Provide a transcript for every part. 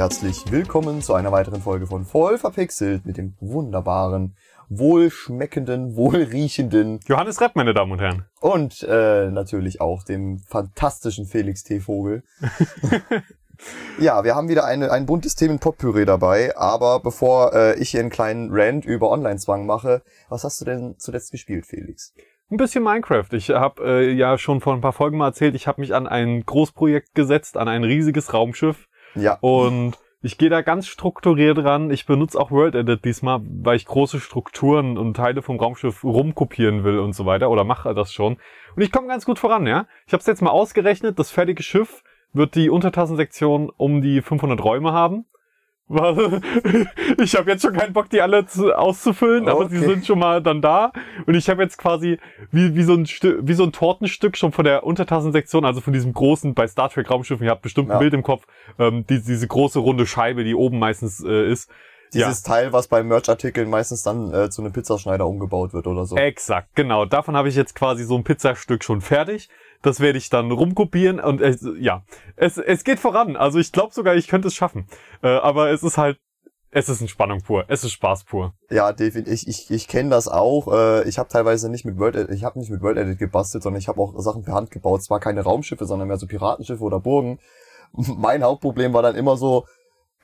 Herzlich willkommen zu einer weiteren Folge von Voll verpixelt mit dem wunderbaren, wohlschmeckenden, wohlriechenden Johannes Repp, meine Damen und Herren. und äh, natürlich auch dem fantastischen Felix T. Vogel. ja, wir haben wieder eine, ein buntes Themen-Potpüree dabei, aber bevor äh, ich hier einen kleinen Rant über Online-Zwang mache, was hast du denn zuletzt gespielt, Felix? Ein bisschen Minecraft. Ich habe äh, ja schon vor ein paar Folgen mal erzählt, ich habe mich an ein Großprojekt gesetzt, an ein riesiges Raumschiff Ja, und ich gehe da ganz strukturiert ran. Ich benutze auch World Edit diesmal, weil ich große Strukturen und Teile vom Raumschiff rumkopieren will und so weiter oder mache das schon. Und ich komme ganz gut voran, ja. Ich habe es jetzt mal ausgerechnet, das fertige Schiff wird die Untertassensektion um die 500 Räume haben. Ich habe jetzt schon keinen Bock, die alle zu, auszufüllen, aber sie Okay. sind schon mal dann da. Und ich habe jetzt quasi wie, wie, so ein Stück, wie so ein Tortenstück schon von der Untertassensektion, also von diesem großen, bei Star Trek Raumschiffen, ihr habt bestimmt ein Ja. Bild im Kopf, ähm, die, diese große runde Scheibe, die oben meistens äh, ist. dieses Teil, was bei Merch-Artikeln meistens dann äh, zu einem Pizzaschneider umgebaut wird oder so. Exakt, genau. Davon habe ich jetzt quasi so ein Pizzastück schon fertig. Das werde ich dann rumkopieren und es, ja, es, es geht voran. Also ich glaube sogar, ich könnte es schaffen. Äh, aber es ist halt, es ist Entspannung pur. Es ist Spaß pur. Ja, definitiv. Ich, ich, ich kenne das auch. Äh, ich habe teilweise nicht mit World ich habe nicht mit World Edit gebastelt, sondern ich habe auch Sachen per Hand gebaut. Zwar keine Raumschiffe, sondern mehr so Piratenschiffe oder Burgen. Mein Hauptproblem war dann immer so,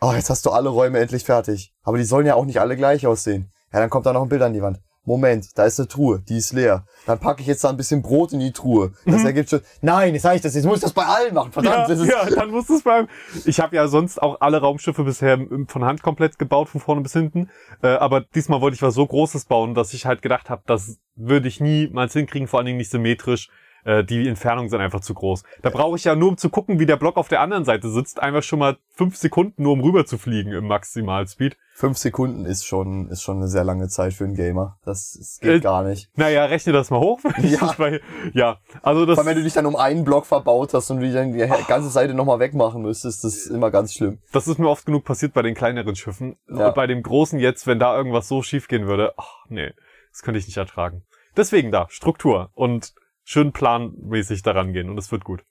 oh, jetzt hast du alle Räume endlich fertig. Aber die sollen ja auch nicht alle gleich aussehen. Ja, dann kommt da noch ein Bild an die Wand. Moment, da ist eine Truhe, die ist leer. Dann packe ich jetzt da ein bisschen Brot in die Truhe. Das ergibt schon. Nein, jetzt sag ich das, jetzt muss ich das bei allen machen. Verdammt, Ja, das ist. ja, dann muss es beim. Ich habe ja sonst auch alle Raumschiffe bisher von Hand komplett gebaut, von vorne bis hinten. Äh, aber diesmal wollte ich was so Großes bauen, dass ich halt gedacht habe, das würde ich niemals hinkriegen, vor allen Dingen nicht symmetrisch. Äh, die Entfernungen sind einfach zu groß. Da brauche ich ja nur, um zu gucken, wie der Block auf der anderen Seite sitzt, einfach schon mal fünf Sekunden, nur um rüber zu fliegen im Maximalspeed. Fünf Sekunden ist schon, ist schon eine sehr lange Zeit für einen Gamer. Das, das geht Äh, gar nicht. Naja, rechne das mal hoch. Ja. bei, ja, also das. Allem, wenn du dich dann um einen Block verbaut hast und du dann die ganze Seite nochmal wegmachen müsstest, das ist immer ganz schlimm. Das ist mir oft genug passiert bei den kleineren Schiffen. Ja. Bei dem großen jetzt, wenn da irgendwas so schief gehen würde, ach nee, das könnte ich nicht ertragen. Deswegen da, Struktur und schön planmäßig daran gehen und es wird gut.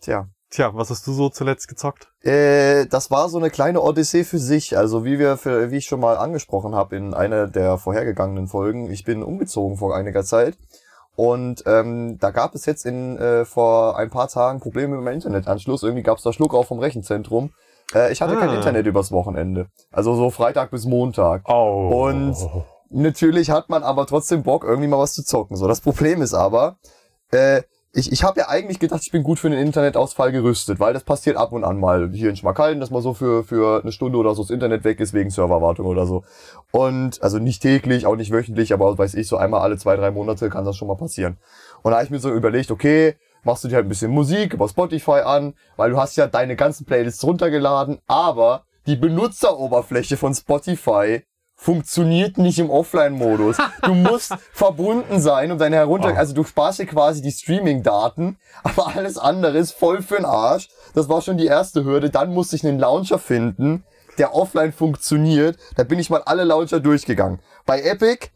Tja. Tja, was hast du so zuletzt gezockt? Äh, das war so eine kleine Odyssee für sich. Also wie wir, für, wie ich schon mal angesprochen habe in einer der vorhergegangenen Folgen, ich bin umgezogen vor einiger Zeit. Und ähm, da gab es jetzt in äh, vor ein paar Tagen Probleme mit meinem Internetanschluss. Irgendwie gab es da Schluck auf vom Rechenzentrum. Äh, ich hatte kein Ah. Internet übers Wochenende. Also so Freitag bis Montag. Oh. Und natürlich hat man aber trotzdem Bock, irgendwie mal was zu zocken. So, das Problem ist aber, äh, ich, ich habe ja eigentlich gedacht, ich bin gut für einen Internetausfall gerüstet, weil das passiert ab und an mal hier in Schmackhallen, dass mal so für, für eine Stunde oder so das Internet weg ist wegen Serverwartung oder so. Und also nicht täglich, auch nicht wöchentlich, aber weiß ich, so einmal alle zwei, drei Monate kann das schon mal passieren. Und da habe ich mir so überlegt, okay, machst du dir halt ein bisschen Musik über Spotify an, weil du hast ja deine ganzen Playlists runtergeladen, aber die Benutzeroberfläche von Spotify funktioniert nicht im Offline-Modus. Du musst verbunden sein, um deine herunter... Oh. Also du sparst dir quasi die Streaming-Daten, aber alles andere ist voll für'n Arsch. Das war schon die erste Hürde. Dann musste ich einen Launcher finden, der offline funktioniert. Da bin ich mal alle Launcher durchgegangen. Bei Epic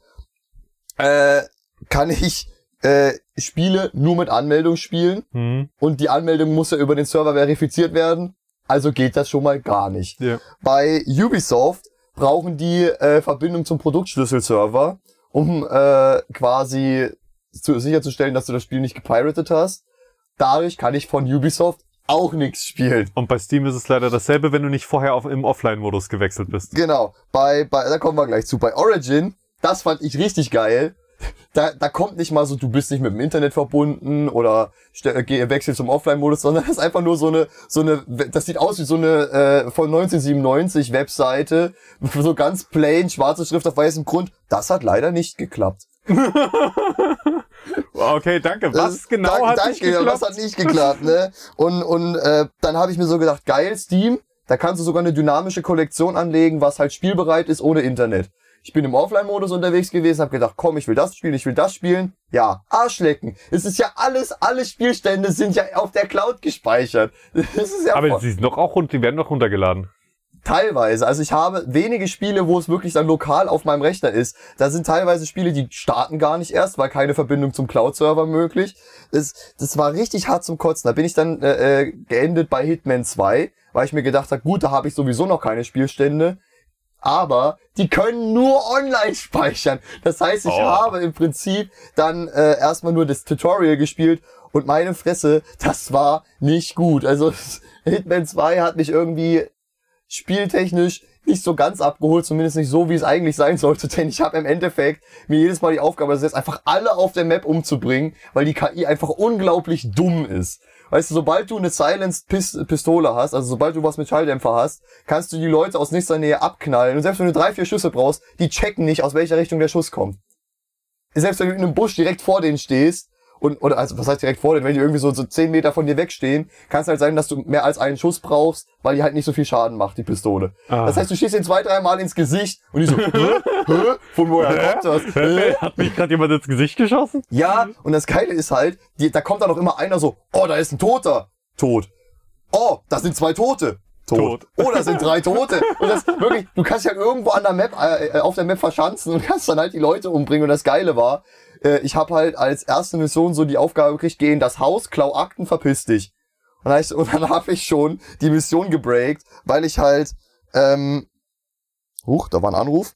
äh, kann ich äh, Spiele nur mit Anmeldung spielen Hm, und die Anmeldung muss ja über den Server verifiziert werden. Also geht das schon mal gar nicht. ja. Bei Ubisoft brauchen die äh, Verbindung zum Produktschlüsselserver, um äh, quasi zu, sicherzustellen, dass du das Spiel nicht gepiratet hast. Dadurch kann ich von Ubisoft auch nichts spielen. Und bei Steam ist es leider dasselbe, wenn du nicht vorher auf, im Offline-Modus gewechselt bist. Genau. Bei, bei, da kommen wir gleich zu. Bei Origin, das fand ich richtig geil. Da, da kommt nicht mal so, du bist nicht mit dem Internet verbunden oder wechsel zum Offline-Modus, sondern das ist einfach nur so eine, so eine, das sieht aus wie so eine äh, von 1997 Webseite, so ganz plain, schwarze Schrift auf weißem Grund. Das hat leider nicht geklappt. Okay, danke. Was Das- genau danke, hat danke, nicht geklappt? Was hat nicht geklappt, ne? Und, und äh, dann habe ich mir so gedacht, geil, Steam, da kannst du sogar eine dynamische Kollektion anlegen, was halt spielbereit ist ohne Internet. Ich bin im Offline-Modus unterwegs gewesen, habe gedacht, komm, ich will das spielen, ich will das spielen. Ja, Arschlecken. Es ist ja alles, alle Spielstände sind ja auf der Cloud gespeichert. Das ist ja Aber sie sind doch auch die werden doch runtergeladen. Teilweise. Also ich habe wenige Spiele, wo es wirklich dann lokal auf meinem Rechner ist. Da sind teilweise Spiele, die starten gar nicht erst, weil keine Verbindung zum Cloud-Server möglich. Das, das war richtig hart zum Kotzen. Da bin ich dann äh, äh, geendet bei Hitman 2, weil ich mir gedacht habe, gut, da habe ich sowieso noch keine Spielstände. Aber die können nur online speichern. Das heißt, ich Oh. habe im Prinzip dann äh, erstmal nur das Tutorial gespielt und meine Fresse, das war nicht gut. Also Hitman 2 hat mich irgendwie spieltechnisch nicht so ganz abgeholt, zumindest nicht so, wie es eigentlich sein sollte, denn ich habe im Endeffekt mir jedes Mal die Aufgabe gesetzt, einfach alle auf der Map umzubringen, weil die KI einfach unglaublich dumm ist. Weißt du, sobald du eine Silenced Pis Pistole hast, also sobald du was mit Schalldämpfer hast, kannst du die Leute aus nächster Nähe abknallen und selbst wenn du drei, vier Schüsse brauchst, die checken nicht, aus welcher Richtung der Schuss kommt. Selbst wenn du in einem Busch direkt vor denen stehst, und, oder, also, was heißt direkt vor denen, wenn die irgendwie so, so zehn Meter von dir wegstehen, kann es halt sein, dass du mehr als einen Schuss brauchst, weil die halt nicht so viel Schaden macht, die Pistole. Ah. Das heißt, du schießt ihn zwei, dreimal ins Gesicht und die so, hä? Hä? Von woher kommt das? Hä? Hat mich gerade jemand ins Gesicht geschossen? Ja, und das Geile ist halt, die, da kommt dann auch immer einer so, oh, da ist ein Toter. Tot. Oh, das sind zwei Tote. Tot. Tot. Oh, das sind drei Tote. Und das wirklich, du kannst dich halt irgendwo an der Map, äh, äh, auf der Map verschanzen und kannst dann halt die Leute umbringen. Und das Geile war, äh, ich habe halt als erste Mission so die Aufgabe gekriegt, geh in das Haus, klau Akten, verpiss dich. Und dann, hab dann habe ich schon die Mission gebreakt, weil ich halt, ähm, huch, da war ein Anruf.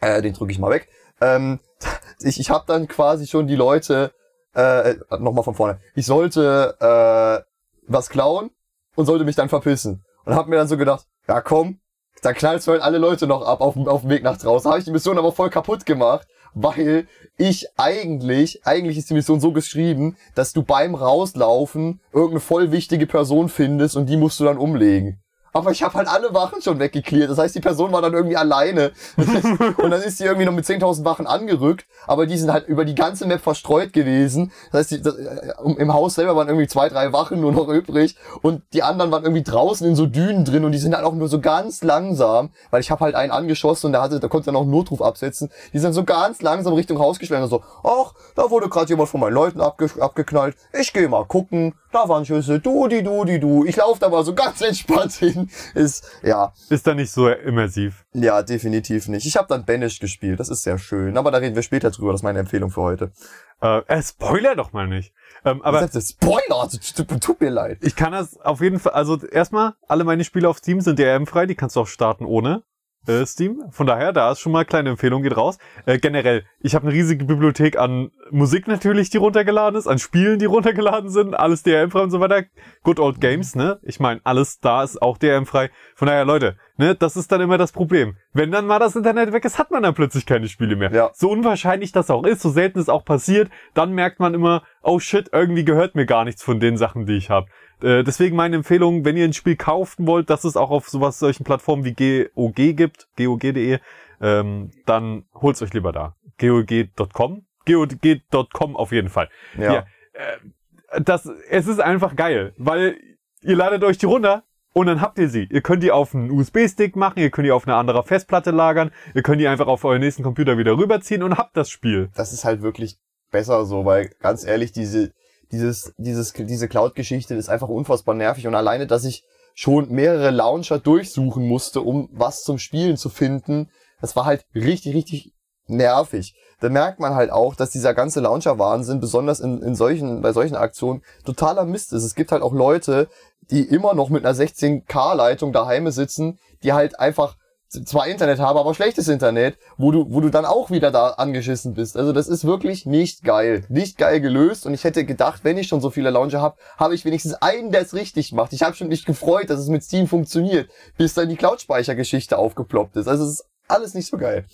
Äh, den drücke ich mal weg. Ähm, ich ich habe dann quasi schon die Leute, äh, nochmal von vorne. Ich sollte äh, was klauen und sollte mich dann verpissen. Und hab mir dann so gedacht, ja komm, da knallst du halt alle Leute noch ab auf, auf dem Weg nach draußen. Habe ich die Mission aber voll kaputt gemacht, weil ich eigentlich, eigentlich ist die Mission so geschrieben, dass du beim Rauslaufen irgendeine voll wichtige Person findest und die musst du dann umlegen. Aber ich habe halt alle Wachen schon weggeklärt. Das heißt, die Person war dann irgendwie alleine. und dann ist sie irgendwie noch mit 10.000 Wachen angerückt. Aber die sind halt über die ganze Map verstreut gewesen. Das heißt, die, das, äh, im Haus selber waren irgendwie zwei, drei Wachen nur noch übrig. Und die anderen waren irgendwie draußen in so Dünen drin. Und die sind halt auch nur so ganz langsam. Weil ich habe halt einen angeschossen und der hatte, da konnte er noch einen Notruf absetzen. Die sind so ganz langsam Richtung Haus geschlendert. So, ach, da wurde gerade jemand von meinen Leuten abge abgeknallt. Ich gehe mal gucken. Da waren Schüsse. Du, die, du, die, du. Ich laufe da mal so ganz entspannt hin. Ist, ja, Ist da nicht so immersiv. ja, definitiv nicht. Ich habe dann Banish gespielt, das ist sehr schön. Aber da reden wir später drüber, das ist meine Empfehlung für heute. Äh, äh, Spoiler doch mal nicht. Ähm, aber das ist Spoiler, also, tut, tut mir leid. ich kann das auf jeden Fall, also erstmal, alle meine Spiele auf Steam sind DRM-frei, die kannst du auch starten ohne äh, Steam. Von daher, da ist schon mal kleine Empfehlung, geht raus. Äh, generell, ich habe eine riesige Bibliothek an Musik natürlich, die runtergeladen ist, an Spielen, die runtergeladen sind, alles DRM-frei und so weiter. Good Old Games, ne? Ich meine, alles da ist auch DRM-frei. Von daher, Leute, ne, das ist dann immer das Problem. Wenn dann mal das Internet weg ist, hat man dann plötzlich keine Spiele mehr. Ja. So unwahrscheinlich das auch ist, so selten es auch passiert, dann merkt man immer, oh shit, irgendwie gehört mir gar nichts von den Sachen, die ich habe. Äh, deswegen meine Empfehlung, wenn ihr ein Spiel kaufen wollt, dass es auch auf sowas solchen Plattformen wie GOG gibt, GOG.de, ähm, dann holt's euch lieber da. GOG.com? GOG.com auf jeden Fall. Ja. Ja. Äh, das, es ist einfach geil, weil ihr ladet euch die runter und dann habt ihr sie. Ihr könnt die auf einen USB-Stick machen, ihr könnt die auf eine andere Festplatte lagern, ihr könnt die einfach auf euren nächsten Computer wieder rüberziehen und habt das Spiel. Das ist halt wirklich besser so, weil ganz ehrlich, diese, dieses, dieses, diese Cloud-Geschichte ist einfach unfassbar nervig und alleine, dass ich schon mehrere Launcher durchsuchen musste, um was zum Spielen zu finden, das war halt richtig, richtig nervig. Da merkt man halt auch, dass dieser ganze Launcher-Wahnsinn, besonders in, in solchen, bei solchen Aktionen, totaler Mist ist. Es gibt halt auch Leute, die immer noch mit einer 16K-Leitung daheim sitzen, die halt einfach zwar Internet haben, aber schlechtes Internet, wo du, wo du dann auch wieder da angeschissen bist. Also das ist wirklich nicht geil. Nicht geil gelöst und ich hätte gedacht, wenn ich schon so viele Launcher habe, habe ich wenigstens einen, der es richtig macht. Ich habe schon nicht gefreut, dass es mit Steam funktioniert, bis dann die Cloud-Speichergeschichte aufgeploppt ist. Also es ist alles nicht so geil.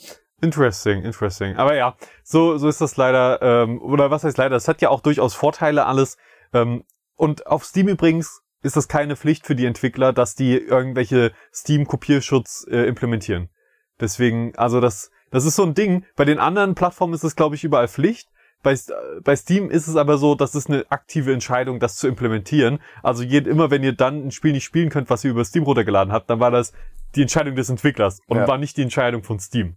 Interesting, interesting. Aber ja, so, so ist das leider, ähm, oder was heißt leider, es hat ja auch durchaus Vorteile alles. Ähm, und auf Steam übrigens ist das keine Pflicht für die Entwickler, dass die irgendwelche Steam-Kopierschutz äh, implementieren. Deswegen, also das, das ist so ein Ding. Bei den anderen Plattformen ist es, glaube ich, überall Pflicht. Bei, bei Steam ist es aber so, das ist eine aktive Entscheidung, das zu implementieren. Also je, immer wenn ihr dann ein Spiel nicht spielen könnt, was ihr über Steam runtergeladen habt, dann war das die Entscheidung des Entwicklers und Ja. war nicht die Entscheidung von Steam.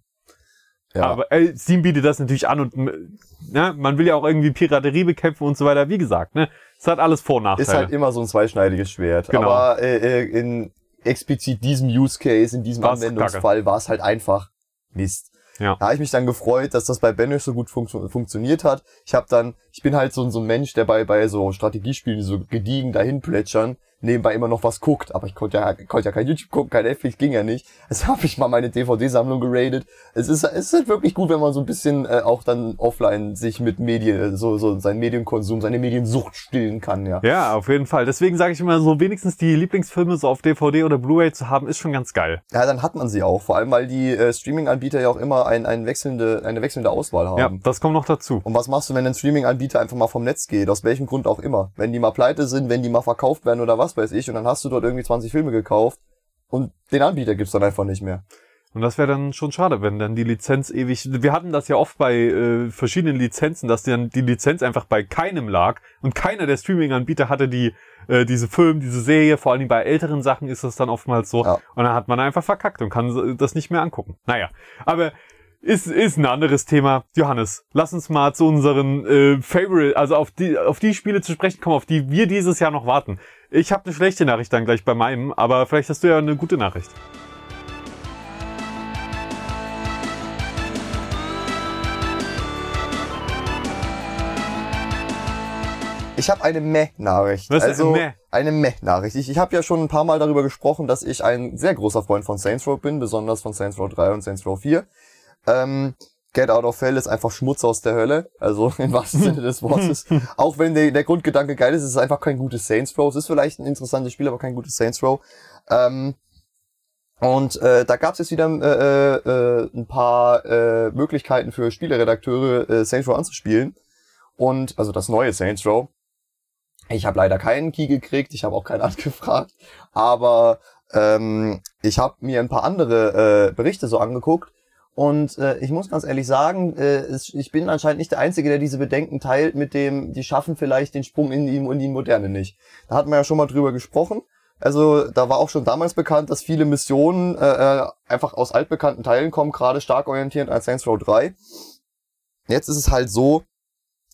Ja. Aber äh, Steam bietet das natürlich an und ne, man will ja auch irgendwie Piraterie bekämpfen und so weiter. Wie gesagt, ne, es hat alles Vor- und Nachteile. Ist halt immer so ein zweischneidiges Schwert. Genau. Aber äh, äh, in explizit diesem Use Case, in diesem War's Anwendungsfall war es halt einfach Mist. Ja. Da habe ich mich dann gefreut, dass das bei Banish so gut funktio funktioniert hat. Ich habe dann, ich bin halt so, so ein Mensch, der bei, bei so Strategiespielen, die so gediegen dahin plätschern, nebenbei immer noch was guckt. Aber ich konnte ja, konnte ja kein YouTube gucken, kein Netflix, ging ja nicht. Also habe ich mal meine DVD-Sammlung geradet. Es ist, es ist halt wirklich gut, wenn man so ein bisschen äh, auch dann offline sich mit Medien, so, so seinen Medienkonsum, seine Mediensucht stillen kann, ja. Ja, auf jeden Fall. Deswegen sage ich immer so, wenigstens die Lieblingsfilme so auf DVD oder Blu-ray zu haben, ist schon ganz geil. Ja, dann hat man sie auch. Vor allem, weil die äh, Streaming-Anbieter ja auch immer ein, ein wechselnde, eine wechselnde Auswahl haben. Ja, das kommt noch dazu. Und was machst du, wenn ein Streaming-Anbieter einfach mal vom Netz geht? Aus welchem Grund auch immer. Wenn die mal pleite sind, wenn die mal verkauft werden oder was weiß ich, und dann hast du dort irgendwie 20 Filme gekauft und den Anbieter gibt's dann einfach nicht mehr. Und das wäre dann schon schade, wenn dann die Lizenz ewig. Wir hatten das ja oft bei äh, verschiedenen Lizenzen, dass dann die Lizenz einfach bei keinem lag und keiner der Streaming-Anbieter hatte die äh, diese Film, diese Serie. Vor allem bei älteren Sachen ist das dann oftmals so. Ja. Und dann hat man einfach verkackt und kann das nicht mehr angucken. Naja, aber ist ist ein anderes Thema. Johannes, lass uns mal zu unseren äh, Favorite, also auf die auf die Spiele zu sprechen kommen, auf die wir dieses Jahr noch warten. Ich habe eine schlechte Nachricht dann gleich bei meinem, aber vielleicht hast du ja eine gute Nachricht. Ich habe eine Meh-Nachricht. Was ist also Meh? eine Meh-Nachricht. Ich, ich habe ja schon ein paar Mal darüber gesprochen, dass ich ein sehr großer Freund von Saints Row bin, besonders von Saints Row 3 und Saints Row 4. Ähm, Get Out of Hell ist einfach Schmutz aus der Hölle, also im wahrsten Sinne des Wortes. Auch wenn der, der Grundgedanke geil ist, ist es einfach kein gutes Saints Row. Es ist vielleicht ein interessantes Spiel, aber kein gutes Saints Row. Ähm, und äh, da gab es jetzt wieder äh, äh, ein paar äh, Möglichkeiten für Spieleredakteure, äh, Saints Row anzuspielen. Und also das neue Saints Row. Ich habe leider keinen Key gekriegt, ich habe auch keinen angefragt, aber ähm, ich habe mir ein paar andere äh, Berichte so angeguckt und äh, ich muss ganz ehrlich sagen, äh, es, ich bin anscheinend nicht der Einzige, der diese Bedenken teilt mit dem, die schaffen vielleicht den Sprung in die, in die Moderne nicht. Da hatten wir ja schon mal drüber gesprochen. Also da war auch schon damals bekannt, dass viele Missionen äh, äh, einfach aus altbekannten Teilen kommen, gerade stark orientierend als Saints Row 3. Jetzt ist es halt so,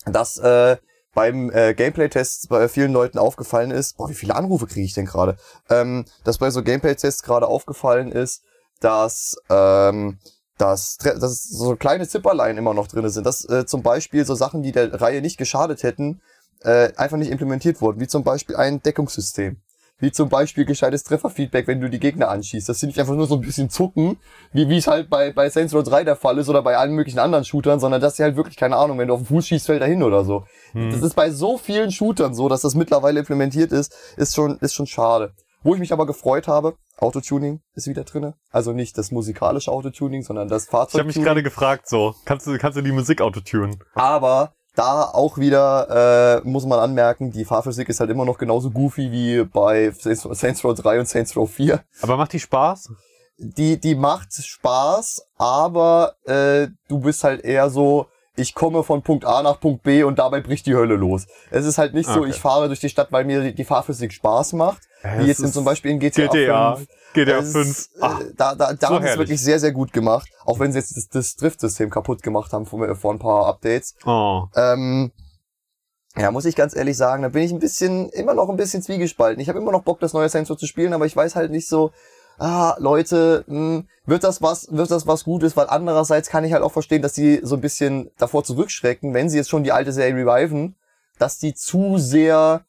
dass äh, beim äh, Gameplay-Test bei vielen Leuten aufgefallen ist, boah, wie viele Anrufe kriege ich denn gerade? Ähm, dass bei so Gameplay-Tests gerade aufgefallen ist, dass ähm, dass, dass so kleine Zipperlein immer noch drinne sind, dass äh, zum Beispiel so Sachen, die der Reihe nicht geschadet hätten, äh, einfach nicht implementiert wurden, wie zum Beispiel ein Deckungssystem. Wie zum Beispiel gescheites Trefferfeedback, wenn du die Gegner anschießt. Das sind nicht einfach nur so ein bisschen zucken, wie wie es halt bei, bei Saints Row 3 der Fall ist oder bei allen möglichen anderen Shootern, sondern dass sie halt wirklich, keine Ahnung, wenn du auf den Fuß schießt, fällt er hin oder so. Das ist bei so vielen Shootern so, dass das mittlerweile implementiert ist, ist schon, ist schon schade. Wo ich mich aber gefreut habe, Autotuning ist wieder drinne. Also nicht das musikalische Autotuning, sondern das Ich habe mich gerade gefragt, so, kannst du, kannst du die Musik autotunen? Aber da auch wieder äh, muss man anmerken, die Fahrphysik ist halt immer noch genauso goofy wie bei Saints Saints Row 3 und Saints Row 4. Aber macht die Spaß? Die, die macht Spaß, aber äh, du bist halt eher so, ich komme von Punkt A nach Punkt B und dabei bricht die Hölle los. Es ist halt nicht so, Okay. ich fahre durch die Stadt, weil mir die, Fahrphysik Spaß macht, Ja, wie es jetzt in zum Beispiel in GTA, GTA, 5. GTA Es 5. ist, Ah, äh, da da, da so haben sie es wirklich sehr, sehr gut gemacht. Auch wenn sie jetzt das, das Drift-System kaputt gemacht haben vor, vor ein paar Updates. oh. Ähm, ja, muss ich ganz ehrlich sagen, da bin ich ein bisschen, immer noch ein bisschen zwiegespalten. Ich habe immer noch Bock, das neue Saints Row zu spielen, aber ich weiß halt nicht so, ah, Leute, mh, wird das was, wird das was Gutes, weil andererseits kann ich halt auch verstehen, dass sie so ein bisschen davor zurückschrecken, wenn sie jetzt schon die alte Serie reviven, dass die zu sehr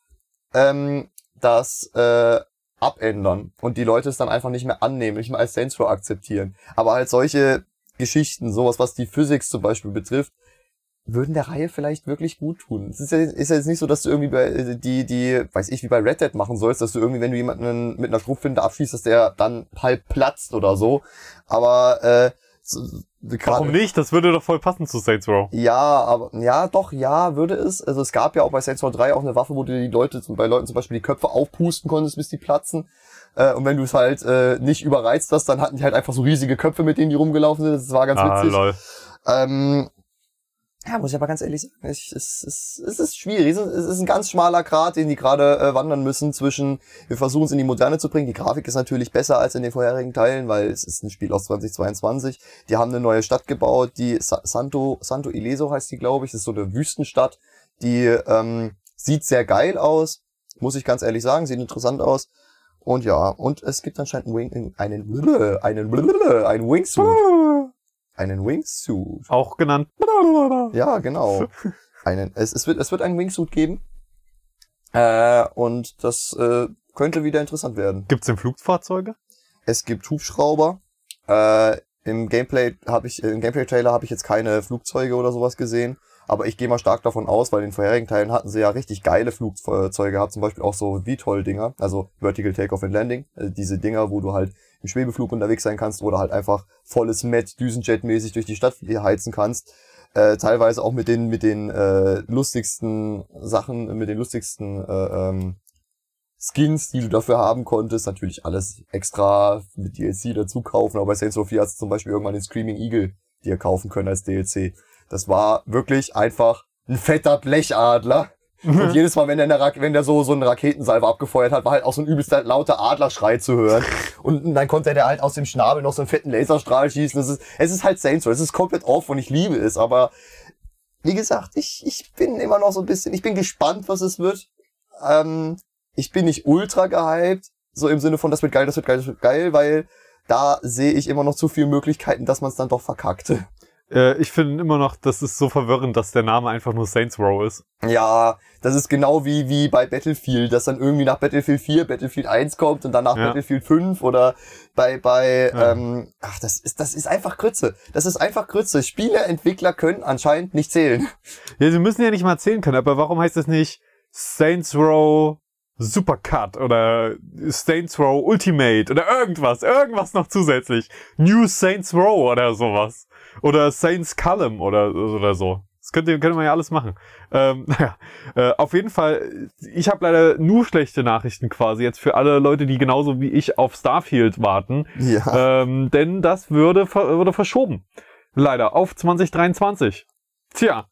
ähm, das äh, abändern und die Leute es dann einfach nicht mehr annehmen, nicht mehr als Row akzeptieren. Aber halt solche Geschichten, sowas, was die Physics zum Beispiel betrifft, würden der Reihe vielleicht wirklich gut tun. Es ist ja, ist ja jetzt nicht so, dass du irgendwie bei äh, die, die, weiß ich, wie bei Red Dead machen sollst, dass du irgendwie, wenn du jemanden mit einer Schrotflinte abschießt, dass der dann halb platzt oder so. Aber äh, so, Warum nicht? Das würde doch voll passen zu Saints Row. ja, aber ja, doch, ja, würde es. Also es gab ja auch bei Saints Row 3 auch eine Waffe, wo du die Leute, bei Leuten zum Beispiel die Köpfe aufpusten konntest, bis die platzen. Äh, und wenn du es halt äh, nicht überreizt hast, dann hatten die halt einfach so riesige Köpfe, mit denen die rumgelaufen sind. Das war ganz Ah, witzig. lol. Ähm, Ja, muss ich aber ganz ehrlich sagen, ich, es, es, es ist schwierig. Es ist, ein ganz schmaler Grat, den die gerade äh, wandern müssen zwischen, wir versuchen es in die Moderne zu bringen. Die Grafik ist natürlich besser als in den vorherigen Teilen, weil es ist ein Spiel aus 2022. Die haben eine neue Stadt gebaut, die Sa Santo, Santo Ileso heißt die, glaube ich. Das ist so eine Wüstenstadt. Die ähm, sieht sehr geil aus, muss ich ganz ehrlich sagen, sieht interessant aus. Und ja, und es gibt anscheinend einen, Wing, einen, einen, einen Wingsuit. Einen Wingsuit. Auch genannt. Ja, genau. Einen, es, es, wird, es wird einen Wingsuit geben. Äh, und das äh, könnte wieder interessant werden. Gibt's denn Flugfahrzeuge? Es gibt Hubschrauber. Äh, Im Gameplay habe ich, im Gameplay-Trailer habe ich jetzt keine Flugzeuge oder sowas gesehen. Aber ich gehe mal stark davon aus, weil in den vorherigen Teilen hatten sie ja richtig geile Flugzeuge gehabt, zum Beispiel auch so VTOL-Dinger, also Vertical Takeoff and Landing, also diese Dinger, wo du halt im Schwebeflug unterwegs sein kannst oder halt einfach volles Met Düsenjet-mäßig durch die Stadt heizen kannst. Äh, teilweise auch mit den mit den äh, lustigsten Sachen, mit den lustigsten äh, ähm, Skins, die du dafür haben konntest. Natürlich alles extra mit DLC dazu kaufen, aber bei Saints Row 4 hast du zum Beispiel irgendwann den Screaming Eagle dir kaufen können als DLC. Das war wirklich einfach ein fetter Blechadler. Und jedes Mal, wenn der, eine, wenn der so, so einen Raketensalve abgefeuert hat, war halt auch so ein übelst lauter Adlerschrei zu hören. Und dann konnte der halt aus dem Schnabel noch so einen fetten Laserstrahl schießen. Das ist, es ist halt Saints Row. Es ist komplett off und ich liebe es. Aber wie gesagt, ich, ich bin immer noch so ein bisschen, ich bin gespannt, was es wird. Ähm, ich bin nicht ultra gehypt. So im Sinne von, das wird geil, das wird geil, das wird geil, weil da sehe ich immer noch zu viele Möglichkeiten, dass man es dann doch verkackte. Äh, ich finde immer noch, das ist so verwirrend, dass der Name einfach nur Saints Row ist. Ja, das ist genau wie, wie bei Battlefield, dass dann irgendwie nach Battlefield 4 Battlefield 1 kommt und danach Ja. Battlefield 5 oder bei, bei, Ja. ähm, ach, das ist, das ist einfach Grütze. Das ist einfach Grütze. Spieleentwickler können anscheinend nicht zählen. Ja, sie müssen ja nicht mal erzählen können, aber warum heißt es nicht Saints Row Supercut oder Saints Row Ultimate oder irgendwas, irgendwas noch zusätzlich. New Saints Row oder sowas. Oder Saints Column oder, oder so. Das könnte, könnte man ja alles machen. Ähm, naja, äh, auf jeden Fall, ich habe leider nur schlechte Nachrichten quasi jetzt für alle Leute, die genauso wie ich auf Starfield warten. Ja. Ähm, denn das würde, würde verschoben. Leider auf 2023. Tja.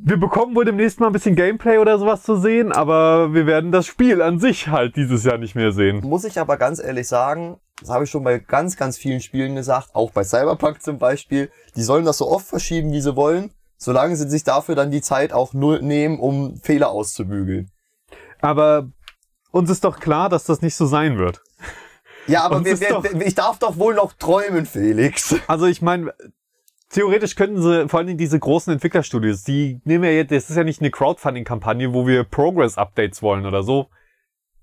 Wir bekommen wohl demnächst mal ein bisschen Gameplay oder sowas zu sehen, aber wir werden das Spiel an sich halt dieses Jahr nicht mehr sehen. Muss ich aber ganz ehrlich sagen, das habe ich schon bei ganz, ganz vielen Spielen gesagt, auch bei Cyberpunk zum Beispiel, die sollen das so oft verschieben, wie sie wollen, solange sie sich dafür dann die Zeit auch null nehmen, um Fehler auszubügeln. Aber uns ist doch klar, dass das nicht so sein wird. Ja, aber wir, wir, doch- ich darf doch wohl noch träumen, Felix. Also ich meine, theoretisch könnten sie, vor allen Dingen diese großen Entwicklerstudios, die nehmen ja jetzt, das ist ja nicht eine Crowdfunding-Kampagne, wo wir Progress-Updates wollen oder so.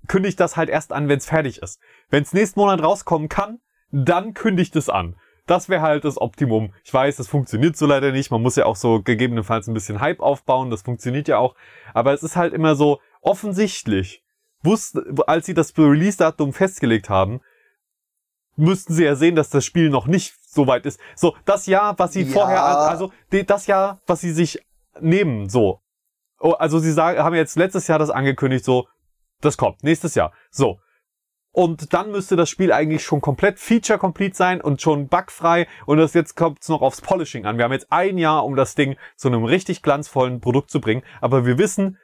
Kündigt das halt erst an, wenn es fertig ist. Wenn es nächsten Monat rauskommen kann, dann kündigt es an. Das wäre halt das Optimum. Ich weiß, das funktioniert so leider nicht. Man muss ja auch so gegebenenfalls ein bisschen Hype aufbauen. Das funktioniert ja auch. Aber es ist halt immer so offensichtlich. Wussten, als sie das Release-Datum festgelegt haben, müssten sie ja sehen, dass das Spiel noch nicht so weit ist. So, das Jahr, was sie Ja. vorher, also das Jahr, was sie sich nehmen, so. Oh, also sie sagen, haben jetzt letztes Jahr das angekündigt, so, das kommt, nächstes Jahr. So. Und dann müsste das Spiel eigentlich schon komplett feature-complete sein und schon bugfrei. Und das jetzt kommt es noch aufs Polishing an. Wir haben jetzt ein Jahr, um das Ding zu einem richtig glanzvollen Produkt zu bringen. Aber wir wissen,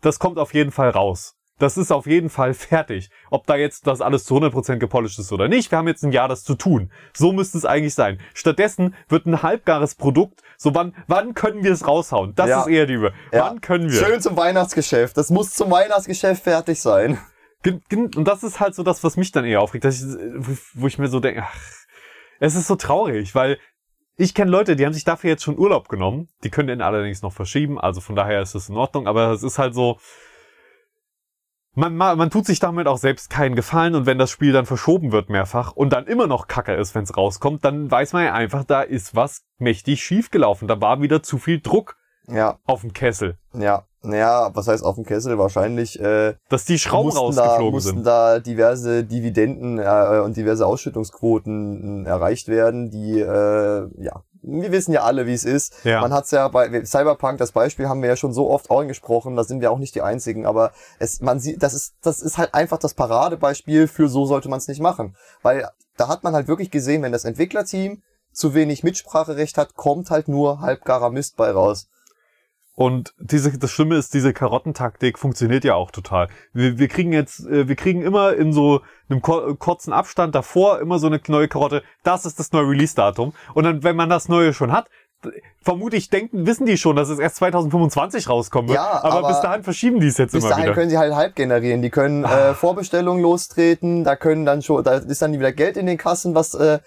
das kommt auf jeden Fall raus. Das ist auf jeden Fall fertig. Ob da jetzt das alles zu 100% gepolished ist oder nicht, wir haben jetzt ein Jahr, das zu tun. So müsste es eigentlich sein. Stattdessen wird ein halbgares Produkt, so wann, wann können wir es raushauen? Das Ja. ist eher die, Übe. Ja. wann können wir? Schön zum Weihnachtsgeschäft. Das muss zum Weihnachtsgeschäft fertig sein. Und das ist halt so das, was mich dann eher aufregt, dass ich, wo ich mir so denke, ach, es ist so traurig, weil ich kenne Leute, die haben sich dafür jetzt schon Urlaub genommen. Die können den allerdings noch verschieben, also von daher ist es in Ordnung, aber es ist halt so, man, man, man tut sich damit auch selbst keinen Gefallen und wenn das Spiel dann verschoben wird mehrfach und dann immer noch kacke ist, wenn es rauskommt, dann weiß man ja einfach, da ist was mächtig schiefgelaufen. Da war wieder zu viel Druck Ja, auf dem Kessel, ja. Naja, was heißt auf dem Kessel? Wahrscheinlich äh, dass die Schrauben mussten da, rausgeflogen mussten sind. da diverse Dividenden äh, und diverse Ausschüttungsquoten äh, erreicht werden, die, äh, ja, wir wissen ja alle, wie es ist. Ja. Man hat's ja bei Cyberpunk, das Beispiel haben wir ja schon so oft angesprochen, da sind wir auch nicht die einzigen, aber es, man sieht, das ist, das ist halt einfach das Paradebeispiel für so sollte man es nicht machen. Weil da hat man halt wirklich gesehen, wenn das Entwicklerteam zu wenig Mitspracherecht hat, kommt halt nur halbgarer Mist bei raus. Und diese, das Schlimme ist, diese Karottentaktik funktioniert ja auch total. Wir, wir kriegen jetzt, äh, wir kriegen immer in so einem ko- kurzen Abstand davor immer so eine neue Karotte. Das ist das neue Release-Datum. Und dann, wenn man das neue schon hat, vermutlich denken, wissen die schon, dass es erst 2025 rauskommen wird. Ja, aber, aber bis dahin verschieben die es jetzt Bis immer dahin wieder. können sie halt halb generieren. Die können Ah. äh, Vorbestellungen lostreten, da können dann schon, da ist dann wieder Geld in den Kassen, was äh,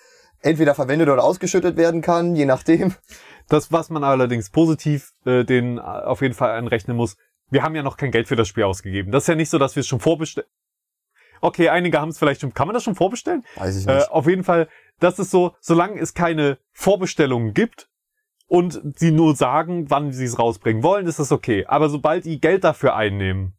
entweder verwendet oder ausgeschüttet werden kann, je nachdem. Das, was man allerdings positiv äh, den äh, auf jeden Fall anrechnen muss, wir haben ja noch kein Geld für das Spiel ausgegeben. Das ist ja nicht so, dass wir es schon vorbestellen. Okay, einige haben es vielleicht schon. Kann man das schon vorbestellen? Weiß ich Äh, nicht. auf jeden Fall, das ist so, solange es keine Vorbestellungen gibt und sie nur sagen, wann sie es rausbringen wollen, ist das okay. Aber sobald die Geld dafür einnehmen,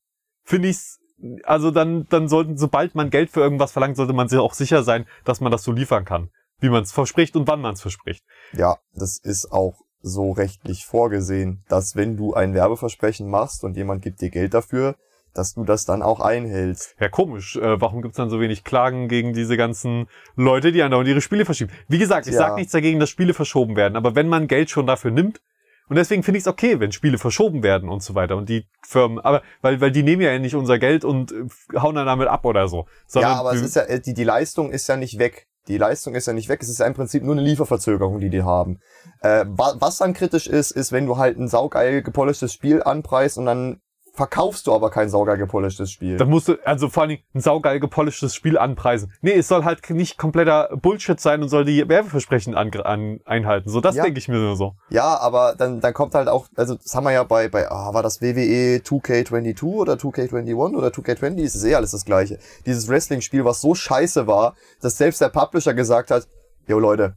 finde ich's, also dann, dann sollten, sobald man Geld für irgendwas verlangt, sollte man sich auch sicher sein, dass man das so liefern kann, wie man es verspricht und wann man es verspricht. Ja, das ist auch so rechtlich vorgesehen, dass wenn du ein Werbeversprechen machst und jemand gibt dir Geld dafür, dass du das dann auch einhältst. Ja, komisch. Äh, warum gibt's dann so wenig Klagen gegen diese ganzen Leute, die andauernd ihre Spiele verschieben? Wie gesagt, ich Ja. sag nichts dagegen, dass Spiele verschoben werden, aber wenn man Geld schon dafür nimmt, und deswegen finde ich es okay, wenn Spiele verschoben werden und so weiter. Und die Firmen, aber weil, weil die nehmen ja nicht unser Geld und äh, hauen dann damit ab oder so. Ja, aber es ist ja, die, die Leistung ist ja nicht weg. Die Leistung ist ja nicht weg. Es ist ja im Prinzip nur eine Lieferverzögerung, die die haben. Äh, wa was dann kritisch ist, ist, wenn du halt ein saugeil gepolischtes Spiel anpreist und dann verkaufst du aber kein saugeil gepolischtes Spiel. Dann musst du, also vor allen Dingen ein saugeil gepolischtes Spiel anpreisen. Nee, es soll halt nicht kompletter Bullshit sein und soll die Werbeversprechen an, an, einhalten. So, das Ja. denke ich mir nur so. Ja, aber dann, dann kommt halt auch, also das haben wir ja bei, bei ah, war das WWE 2K22 oder 2K21 oder 2K20, ist es eh alles das gleiche. Dieses Wrestling-Spiel, was so scheiße war, dass selbst der Publisher gesagt hat, yo Leute,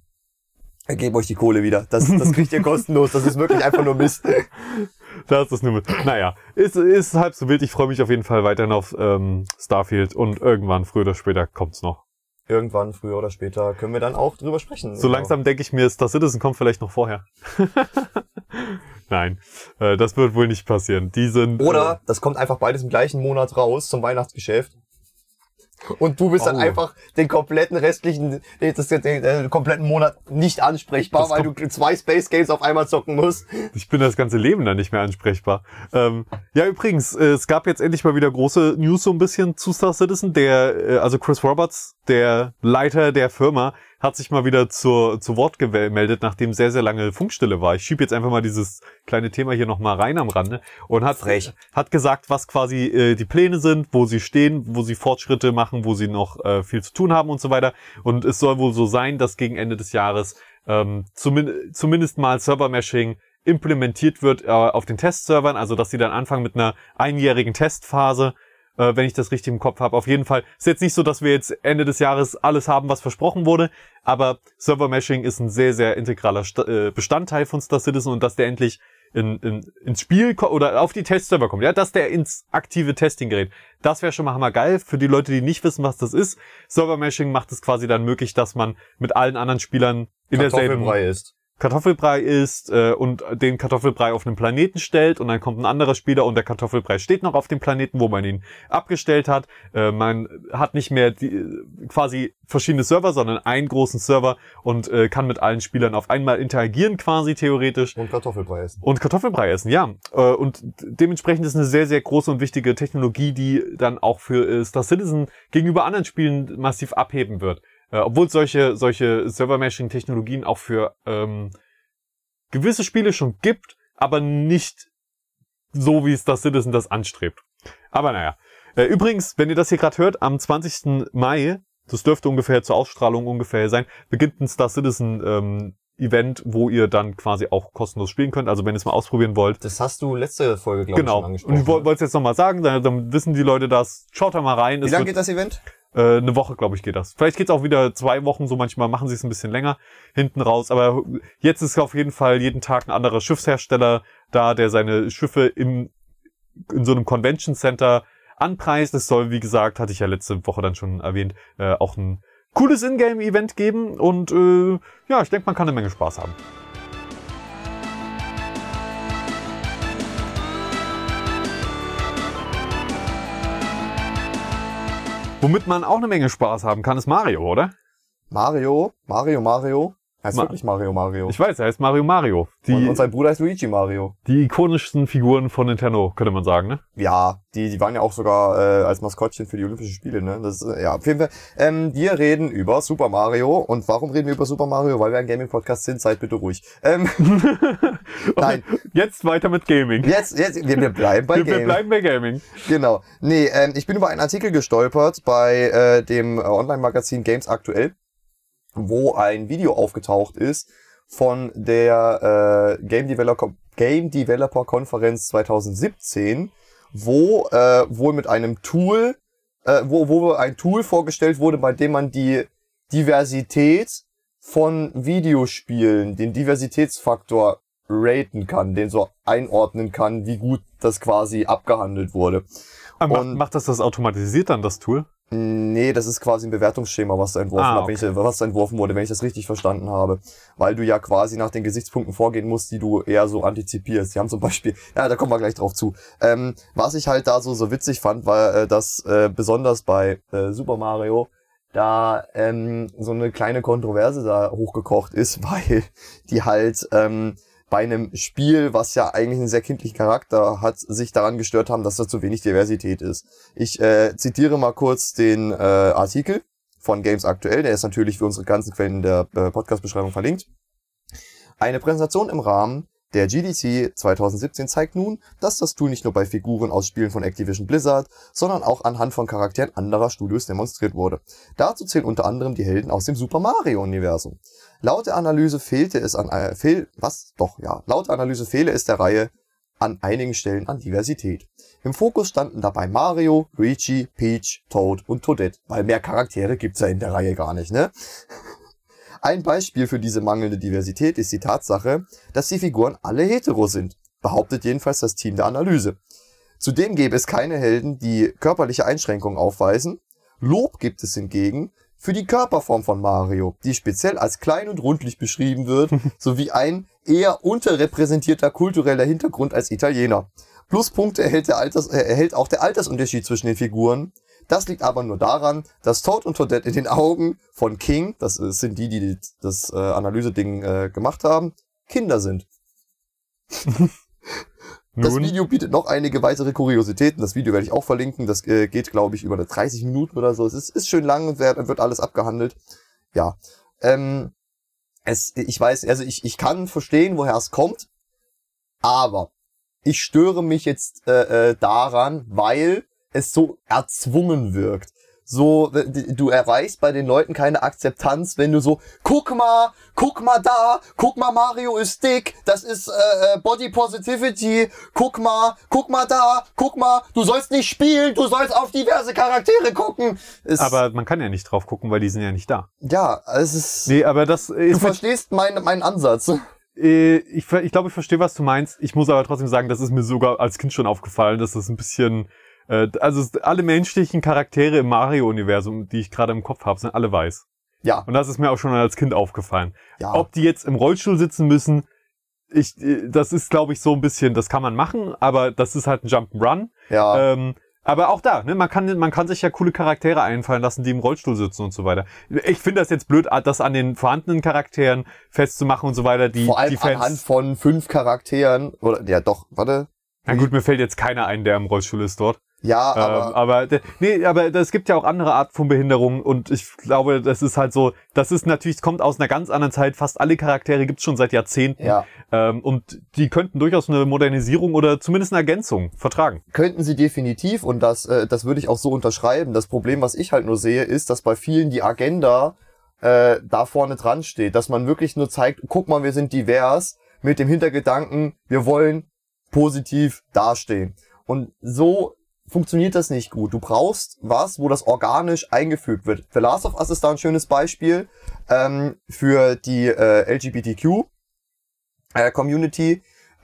ich gebe euch die Kohle wieder. Das, das kriegt ihr kostenlos. Das ist wirklich einfach nur Mist. Da ist das nur mit. Naja, ist, ist halb so wild. Ich freue mich auf jeden Fall weiterhin auf ähm, Starfield und irgendwann, früher oder später, kommt's noch. Irgendwann, früher oder später, können wir dann auch drüber sprechen. So Genau. langsam denke ich mir, Star Citizen kommt vielleicht noch vorher. Nein, äh, das wird wohl nicht passieren. Die sind. Oder das kommt einfach beides im gleichen Monat raus zum Weihnachtsgeschäft. Und du bist dann Oh. einfach den kompletten restlichen, den, das, den, den kompletten Monat nicht ansprechbar, Das weil du zwei Space Games auf einmal zocken musst. Äh, ich bin das ganze Leben dann nicht mehr ansprechbar. Ähm, ja, übrigens, äh, es gab jetzt endlich mal wieder große News so ein bisschen zu Star Citizen. Der, äh, also Chris Roberts, der Leiter der Firma, hat sich mal wieder zur, zu Wort gemeldet, nachdem sehr, sehr lange Funkstille war. Ich schieb jetzt einfach mal dieses kleine Thema hier nochmal rein am Rande und hat, Frech. hat gesagt, was quasi äh, die Pläne sind, wo sie stehen, wo sie Fortschritte machen, wo sie noch äh, viel zu tun haben und so weiter. Und es soll wohl so sein, dass gegen Ende des Jahres ähm, zumin zumindest mal Server-Meshing implementiert wird äh, auf den Testservern, also dass sie dann anfangen mit einer einjährigen Testphase, äh, wenn ich das richtig im Kopf habe. Auf jeden Fall ist jetzt nicht so, dass wir jetzt Ende des Jahres alles haben, was versprochen wurde, aber Server-Meshing ist ein sehr, sehr integraler Sta äh, Bestandteil von Star Citizen und dass der endlich in, in, ins Spiel oder auf die Testserver kommt, ja, dass der ins aktive Testing gerät. Das wäre schon mal hammergeil für die Leute, die nicht wissen, was das ist. Server-Meshing macht es quasi dann möglich, dass man mit allen anderen Spielern in derselben ist. Kartoffelbrei isst äh, und den Kartoffelbrei auf einen Planeten stellt und dann kommt ein anderer Spieler und der Kartoffelbrei steht noch auf dem Planeten, wo man ihn abgestellt hat. Äh, man hat nicht mehr die, äh, quasi verschiedene Server, sondern einen großen Server und äh, kann mit allen Spielern auf einmal interagieren quasi theoretisch. Und Kartoffelbrei essen. Und Kartoffelbrei essen, ja. Äh, Und dementsprechend ist eine sehr, sehr große und wichtige Technologie, die dann auch für äh, Star Citizen gegenüber anderen Spielen massiv abheben wird. Äh, Obwohl es solche, solche Server-Meshing-Technologien auch für ähm, gewisse Spiele schon gibt, aber nicht so, wie Star Citizen das anstrebt. Aber naja. Äh, Übrigens, wenn ihr das hier gerade hört, am 20. Mai, das dürfte ungefähr zur Ausstrahlung ungefähr sein, beginnt ein Star Citizen ähm, Event, wo ihr dann quasi auch kostenlos spielen könnt. Also wenn ihr es mal ausprobieren wollt. Das hast du letzte Folge, glaube ich, Genau. schon Und angesprochen. ich wollte es jetzt nochmal sagen, dann, dann wissen die Leute das. Schaut da mal rein. Wie Es lange geht das Event? Äh, eine Woche, glaube ich, geht das. Vielleicht geht's auch wieder zwei Wochen, so manchmal machen sie es ein bisschen länger hinten raus. Aber jetzt ist auf jeden Fall jeden Tag ein anderer Schiffshersteller da, der seine Schiffe im, in so einem Convention Center anpreist. Es soll, wie gesagt, hatte ich ja letzte Woche dann schon erwähnt, äh, auch ein cooles Ingame-Event geben. Und äh, ja, ich denke, man kann eine Menge Spaß haben. Womit man auch eine Menge Spaß haben kann, ist Mario, oder? Mario, Mario, Mario. Heißt Ma- wirklich Mario Mario. Ich weiß, er heißt Mario Mario. Die, und, und sein Bruder heißt Luigi Mario. die ikonischsten Figuren von Nintendo, könnte man sagen, ne? Ja, die, die waren ja auch sogar äh, als Maskottchen für die Olympischen Spiele, ne? Das ist, äh, ja, auf jeden Fall. Ähm, wir reden über Super Mario. Und warum reden wir über Super Mario? Weil wir ein Gaming-Podcast sind. Seid bitte ruhig. Ähm, nein, Jetzt weiter mit Gaming. jetzt, jetzt, wir, wir bleiben bei wir, wir Gaming. bleiben bei Gaming. Genau. Nee, ähm, ich bin über einen Artikel gestolpert bei äh, dem Online-Magazin Games Aktuell, wo ein Video aufgetaucht ist von der äh, Game, Developer, Game Developer Konferenz 2017, wo äh, wohl mit einem Tool, äh, wo, wo ein Tool vorgestellt wurde, bei dem man die Diversität von Videospielen, den Diversitätsfaktor raten kann, den so einordnen kann, wie gut das quasi abgehandelt wurde. Aber Und- macht, macht das das automatisiert dann, das Tool? Nee, das ist quasi ein Bewertungsschema, was da entworfen, Ah, wenn ich, was da entworfen wurde, wenn ich das richtig verstanden habe. Weil du ja quasi nach den Gesichtspunkten vorgehen musst, die du eher so antizipierst. Die haben zum Beispiel, ja, da kommen wir gleich drauf zu. Ähm, was ich halt da so, so witzig fand, war, äh, dass äh, besonders bei äh, Super Mario da ähm, so eine kleine Kontroverse da hochgekocht ist, weil die halt ähm, bei einem Spiel, was ja eigentlich einen sehr kindlichen Charakter hat, sich daran gestört haben, dass da zu wenig Diversität ist. Ich äh, zitiere mal kurz den äh, Artikel von Games Aktuell, der ist natürlich für unsere ganzen Quellen in der äh, Podcast-Beschreibung verlinkt. Eine Präsentation im Rahmen der GDC 2017 zeigt nun, dass das Tool nicht nur bei Figuren aus Spielen von Activision Blizzard, sondern auch anhand von Charakteren anderer Studios demonstriert wurde. Dazu zählen unter anderem die Helden aus dem Super Mario Universum. Laut der Analyse fehlte es an äh, fehl, was doch ja, laut Analyse fehle es der Reihe an einigen Stellen an Diversität. Im Fokus standen dabei Mario, Luigi, Peach, Toad und Toadette, weil mehr Charaktere gibt's ja in der Reihe gar nicht, ne? Ein Beispiel für diese mangelnde Diversität ist die Tatsache, dass die Figuren alle hetero sind, behauptet jedenfalls das Team der Analyse. Zudem gäbe es keine Helden, die körperliche Einschränkungen aufweisen. Lob gibt es hingegen für die Körperform von Mario, die speziell als klein und rundlich beschrieben wird, sowie ein eher unterrepräsentierter kultureller Hintergrund als Italiener. Pluspunkte erhält, der Alters, äh, erhält auch der Altersunterschied zwischen den Figuren. Das liegt aber nur daran, dass Toad und Toadette in den Augen von King, das äh, sind die, die das äh, Analyse-Ding äh, gemacht haben, Kinder sind. Das Video bietet noch einige weitere Kuriositäten. Das Video werde ich auch verlinken. Das äh, geht, glaube ich, über eine 30 Minuten oder so. Es ist, ist schön lang und wird, wird alles abgehandelt. Ja. Ähm, es, ich weiß, also ich, ich kann verstehen, woher es kommt, aber ich störe mich jetzt äh, äh, daran, weil es so erzwungen wirkt. So, du erreichst bei den Leuten keine Akzeptanz, wenn du so, guck mal, guck mal da, guck mal, Mario ist dick, das ist äh, äh, Body Positivity, guck mal, guck mal da, guck mal, du sollst nicht spielen, du sollst auf diverse Charaktere gucken. Es, aber man kann ja nicht drauf gucken, weil die sind ja nicht da. ja, es ist, Nee, aber das du ist mit, verstehst meinen meinen Ansatz. äh, ich, ich glaube, ich verstehe, was du meinst. Ich muss aber trotzdem sagen, das ist mir sogar als Kind schon aufgefallen, dass das ein bisschen, äh, also alle menschlichen Charaktere im Mario-Universum, die ich gerade im Kopf habe, sind alle weiß. Ja, Und das ist mir auch schon als Kind aufgefallen. ja. Ob die jetzt im Rollstuhl sitzen müssen, ich, äh, das ist, glaube ich, so ein bisschen, das kann man machen, aber das ist halt ein Jump'n'Run. ja. Ähm, aber auch da, ne, man kann, man kann sich ja coole Charaktere einfallen lassen, die im Rollstuhl sitzen und so weiter. Ich finde das jetzt blöd, das an den vorhandenen Charakteren festzumachen und so weiter, die, Vor allem die Fans. anhand von fünf Charakteren, oder, ja doch, warte. Na gut, mir fällt jetzt keiner ein, der im Rollstuhl ist dort. Ja, Ähm, aber, aber d- nee, aber es gibt ja auch andere Art von Behinderung und ich glaube, das ist halt so, das ist natürlich, es kommt aus einer ganz anderen Zeit. Fast alle Charaktere gibt's schon seit Jahrzehnten. ja. Ähm, und die könnten durchaus eine Modernisierung oder zumindest eine Ergänzung vertragen. Könnten sie definitiv und das, äh, das würde ich auch so unterschreiben. Das Problem, was ich halt nur sehe, ist, dass bei vielen die Agenda äh, da vorne dran steht, dass man wirklich nur zeigt, guck mal, wir sind divers, mit dem Hintergedanken, wir wollen positiv dastehen. Und so funktioniert das nicht gut. Du brauchst was, wo das organisch eingefügt wird. The Last of Us ist da ein schönes Beispiel ähm, für die äh, LGBTQ äh,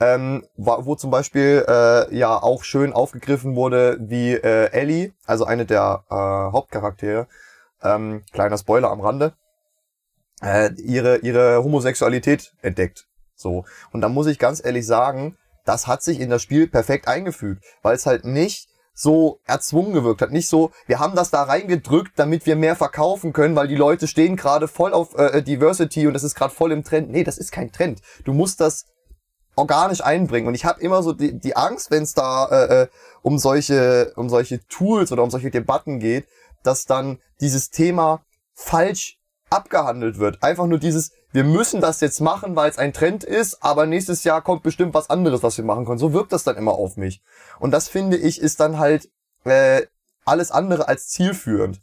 ähm, wo, wo zum Beispiel äh, ja auch schön aufgegriffen wurde, wie äh, Ellie, also eine der äh, Hauptcharaktere, ähm, kleiner Spoiler am Rande, äh, ihre ihre Homosexualität entdeckt. So und da muss ich ganz ehrlich sagen, das hat sich in das Spiel perfekt eingefügt, weil es halt nicht so erzwungen gewirkt hat. Nicht so, wir haben das da reingedrückt, damit wir mehr verkaufen können, weil die Leute stehen gerade voll auf äh, Diversity und das ist gerade voll im Trend. Nee, das ist kein Trend. Du musst das organisch einbringen. Und ich habe immer so die, die Angst, wenn es da äh, äh, um solche um solche Tools oder um solche Debatten geht, dass dann dieses Thema falsch abgehandelt wird. Einfach nur dieses, wir müssen das jetzt machen, weil es ein Trend ist, aber nächstes Jahr kommt bestimmt was anderes, was wir machen können. So wirkt das dann immer auf mich. Und das finde ich ist dann halt äh, alles andere als zielführend.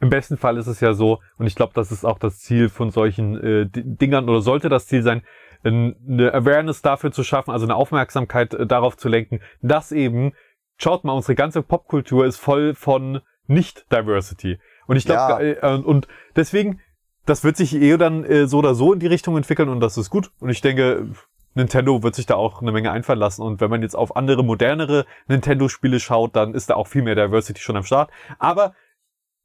Im besten Fall ist es ja so, und ich glaube, das ist auch das Ziel von solchen äh, Dingern oder sollte das Ziel sein, eine Awareness dafür zu schaffen, also eine Aufmerksamkeit äh, darauf zu lenken, dass eben, schaut mal, unsere ganze Popkultur ist voll von Nicht-Diversity. Und ich glaube, ja. äh, und deswegen das wird sich eh dann äh, so oder so in die Richtung entwickeln und das ist gut. Und ich denke, Nintendo wird sich da auch eine Menge einfallen lassen. Und wenn man jetzt auf andere, modernere Nintendo-Spiele schaut, dann ist da auch viel mehr Diversity schon am Start. Aber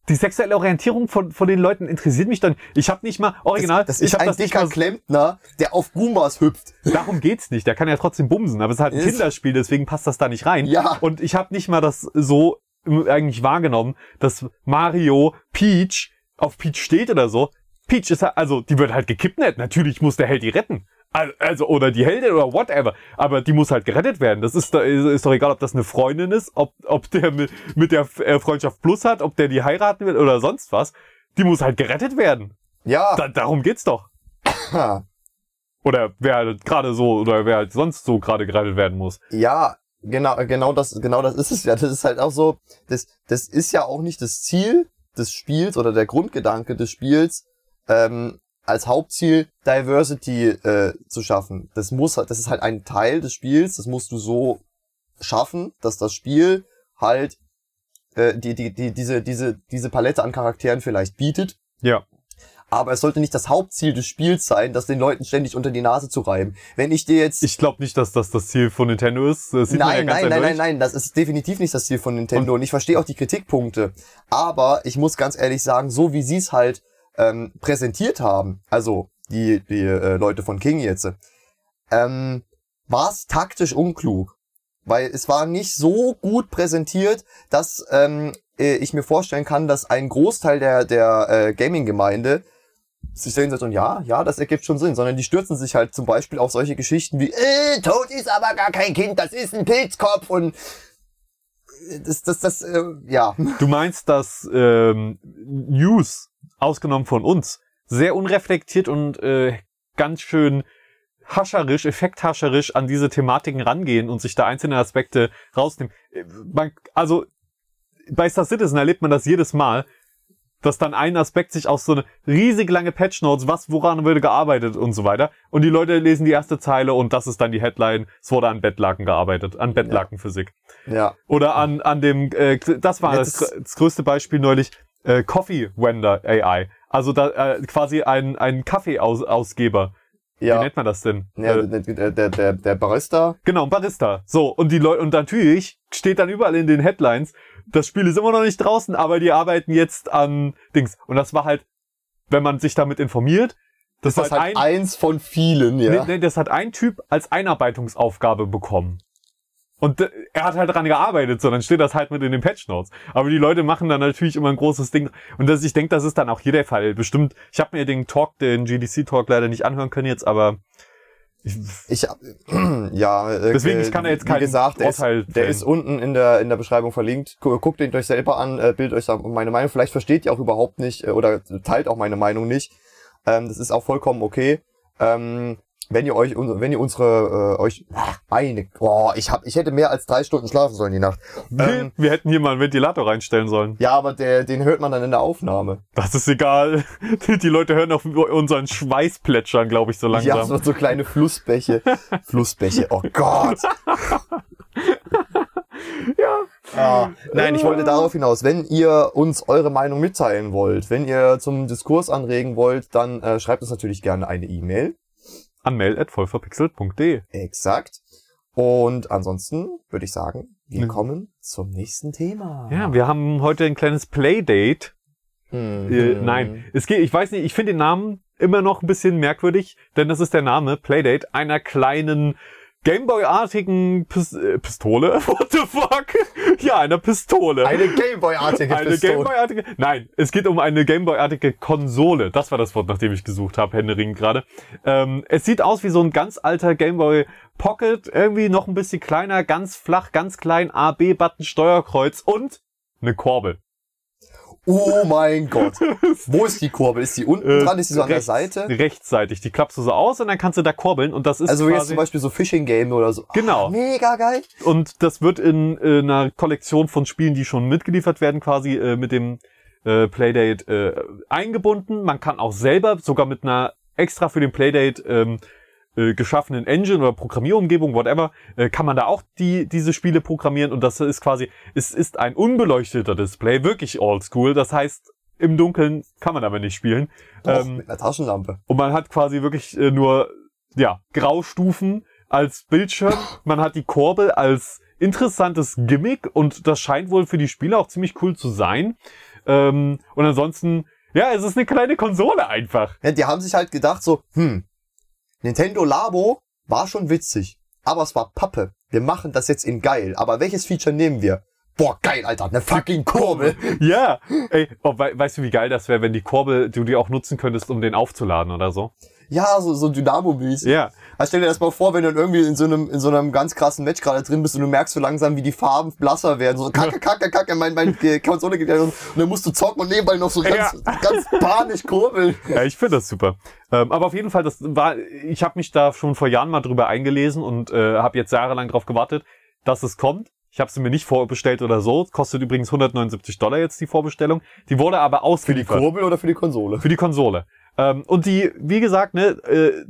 die sexuelle Orientierung von, von den Leuten interessiert mich dann. Ich habe nicht mal original. Das, das ist ich ein das dicker Klempner, der auf Goombas hüpft. Darum geht's nicht. Der kann ja trotzdem bumsen, aber es ist halt ein ist Kinderspiel, deswegen passt das da nicht rein. Ja. Und ich habe nicht mal das so eigentlich wahrgenommen, dass Mario Peach auf Peach steht oder so. Peach ist halt, also die wird halt gekidnappt. Natürlich muss der Held die retten. Also, oder die Heldin oder whatever. Aber die muss halt gerettet werden. Das ist, ist doch egal, ob das eine Freundin ist, ob, ob der mit, mit der äh, Freundschaft Plus hat, ob der die heiraten will oder sonst was. Die muss halt gerettet werden. Ja. Da, darum geht's doch. oder wer halt gerade so, oder wer halt sonst so gerade gerettet werden muss. Ja, genau, genau das, genau das ist es ja. Das ist halt auch so, das, das ist ja auch nicht das Ziel des Spiels oder der Grundgedanke des Spiels, ähm, als Hauptziel Diversity äh, zu schaffen. Das muss das ist halt ein Teil des Spiels, das musst du so schaffen, dass das Spiel halt äh, die, die, die, diese, diese, diese Palette an Charakteren vielleicht bietet. Ja. Aber es sollte nicht das Hauptziel des Spiels sein, das den Leuten ständig unter die Nase zu reiben. Wenn ich dir jetzt... Ich glaube nicht, dass das das Ziel von Nintendo ist. Das sieht nein, man ja nein, nein, nein, nein, das ist definitiv nicht das Ziel von Nintendo. Und, und ich verstehe auch die Kritikpunkte. Aber ich muss ganz ehrlich sagen, so wie sie es halt ähm, präsentiert haben, also die, die äh, Leute von King jetzt, ähm, war es taktisch unklug. Weil es war nicht so gut präsentiert, dass ähm, äh, ich mir vorstellen kann, dass ein Großteil der, der äh, Gaming-Gemeinde sich sehen und ja, ja, das ergibt schon Sinn, sondern die stürzen sich halt zum Beispiel auf solche Geschichten wie, äh, Toad ist aber gar kein Kind, das ist ein Pilzkopf und äh, das, das, das, äh, ja. Du meinst, dass ähm, News ausgenommen von uns, sehr unreflektiert und äh, ganz schön hascherisch, effekthascherisch an diese Thematiken rangehen und sich da einzelne Aspekte rausnehmen. Äh, man, also bei Star Citizen erlebt man das jedes Mal, dass dann ein Aspekt sich aus so eine riesig lange Patch Notes, was woran würde gearbeitet und so weiter. Und die Leute lesen die erste Zeile und das ist dann die Headline. Es wurde an Bettlaken gearbeitet, an Bettlakenphysik. Ja. Oder an an dem, äh, das war das, das größte Beispiel neulich äh, Coffee Wender AI. Also da äh, quasi ein, ein Kaffeeausgeber. Ja. Wie nennt man das denn? Ja, äh, der, der, der, der Barista. Genau, Barista. So, und die Leute, und natürlich steht dann überall in den Headlines, das Spiel ist immer noch nicht draußen, aber die arbeiten jetzt an Dings. Und das war halt, wenn man sich damit informiert, das, das ist halt, halt ein, eins von vielen, ja. Nee, nee, das hat ein Typ als Einarbeitungsaufgabe bekommen. Und er hat halt daran gearbeitet, so dann steht das halt mit in den Patch Notes. Aber die Leute machen dann natürlich immer ein großes Ding. Und das, ich denke, das ist dann auch hier der Fall. Bestimmt, ich habe mir den Talk, den GDC-Talk leider nicht anhören können jetzt, aber ich, ich ja, äh, deswegen ich kann er jetzt kein gesagt, der Urteil ist, der ist unten in der in der Beschreibung verlinkt. Guckt ihn euch selber an, äh, bildet euch meine Meinung. Vielleicht versteht ihr auch überhaupt nicht äh, oder teilt auch meine Meinung nicht. Ähm, das ist auch vollkommen okay. Ähm, wenn ihr euch, wenn ihr unsere, äh, euch, meine, boah, ich hab, ich hätte mehr als drei Stunden schlafen sollen die Nacht. Ähm, wir hätten hier mal einen Ventilator reinstellen sollen. Ja, aber der, den hört man dann in der Aufnahme. Das ist egal. Die Leute hören auf unseren Schweiß plätschern, glaube ich, so langsam. Ja, so, so kleine Flussbäche. Flussbäche, oh Gott. ja. Ah, nein, ich wollte darauf hinaus, wenn ihr uns eure Meinung mitteilen wollt, wenn ihr zum Diskurs anregen wollt, dann äh, schreibt uns natürlich gerne eine E-Mail an mail.vollverpixelt.de. Exakt. Und ansonsten würde ich sagen, wir kommen zum nächsten Thema. Ja, wir haben heute ein kleines Playdate. Mhm. Äh, nein, es geht, ich weiß nicht, ich finde den Namen immer noch ein bisschen merkwürdig, denn das ist der Name Playdate einer kleinen Gameboy-artigen Pis äh, Pistole? What the fuck? ja, einer Pistole. Eine Gameboy-artige Eine Pistole. Gameboy-artige. Nein, es geht um eine Gameboy-artige Konsole. Das war das Wort, nach dem ich gesucht habe, Händering gerade. Ähm, es sieht aus wie so ein ganz alter Gameboy Pocket, irgendwie noch ein bisschen kleiner, ganz flach, ganz klein, A, B-Button, Steuerkreuz und eine Korbel. Oh mein Gott. Wo ist die Kurbel? Ist die unten Äh, dran? Ist die so an der Seite? Rechtsseitig. Die klappst du so aus und dann kannst du da korbeln und das ist Also jetzt zum Beispiel so Fishing Game oder so. Genau. Ah, mega geil. und das wird in, äh, einer Kollektion von Spielen, die schon mitgeliefert werden, quasi äh, mit dem äh, Playdate äh, eingebunden. Man kann auch selber, sogar mit einer extra für den Playdate ähm, äh, geschaffenen Engine oder Programmierumgebung, whatever, äh, kann man da auch die diese Spiele programmieren und das ist quasi, es ist ein unbeleuchteter Display, wirklich oldschool. Das heißt, im Dunkeln kann man aber nicht spielen. Doch, Ähm, mit einer Taschenlampe. und man hat quasi wirklich äh, nur, ja, Graustufen als Bildschirm. Man hat die Kurbel als interessantes Gimmick und das scheint wohl für die Spieler auch ziemlich cool zu sein. Ähm, und ansonsten, ja, es ist eine kleine Konsole einfach. Ja, die haben sich halt gedacht so, hm, Nintendo Labo war schon witzig, aber es war Pappe. Wir machen das jetzt in geil. Aber welches Feature nehmen wir? Boah, geil, Alter, eine fucking Kurbel. Ja, ey, oh, wei weißt du, wie geil das wäre, wenn die Kurbel, du die auch nutzen könntest, um den aufzuladen oder so? Ja, so, so Dynamo-mäßig. Ja, Also stell dir das mal vor, wenn du dann irgendwie in so einem, in so einem ganz krassen Match gerade drin bist und du merkst so langsam, wie die Farben blasser werden. So kacke, kacke, kacke, mein, mein Konsole geht ja und dann musst du zocken und nebenbei noch so ganz, ganz panisch kurbeln. Ja, ich finde das super. Ähm, aber auf jeden Fall, das war, ich habe mich da schon vor Jahren mal drüber eingelesen und äh, habe jetzt jahrelang drauf gewartet, dass es kommt. Ich habe sie mir nicht vorbestellt oder so. Kostet übrigens 179 Dollar jetzt die Vorbestellung. Die wurde aber Für die ausgeliefert. Kurbel oder für die Konsole? Für die Konsole. Ähm, und die, wie gesagt, ne, äh,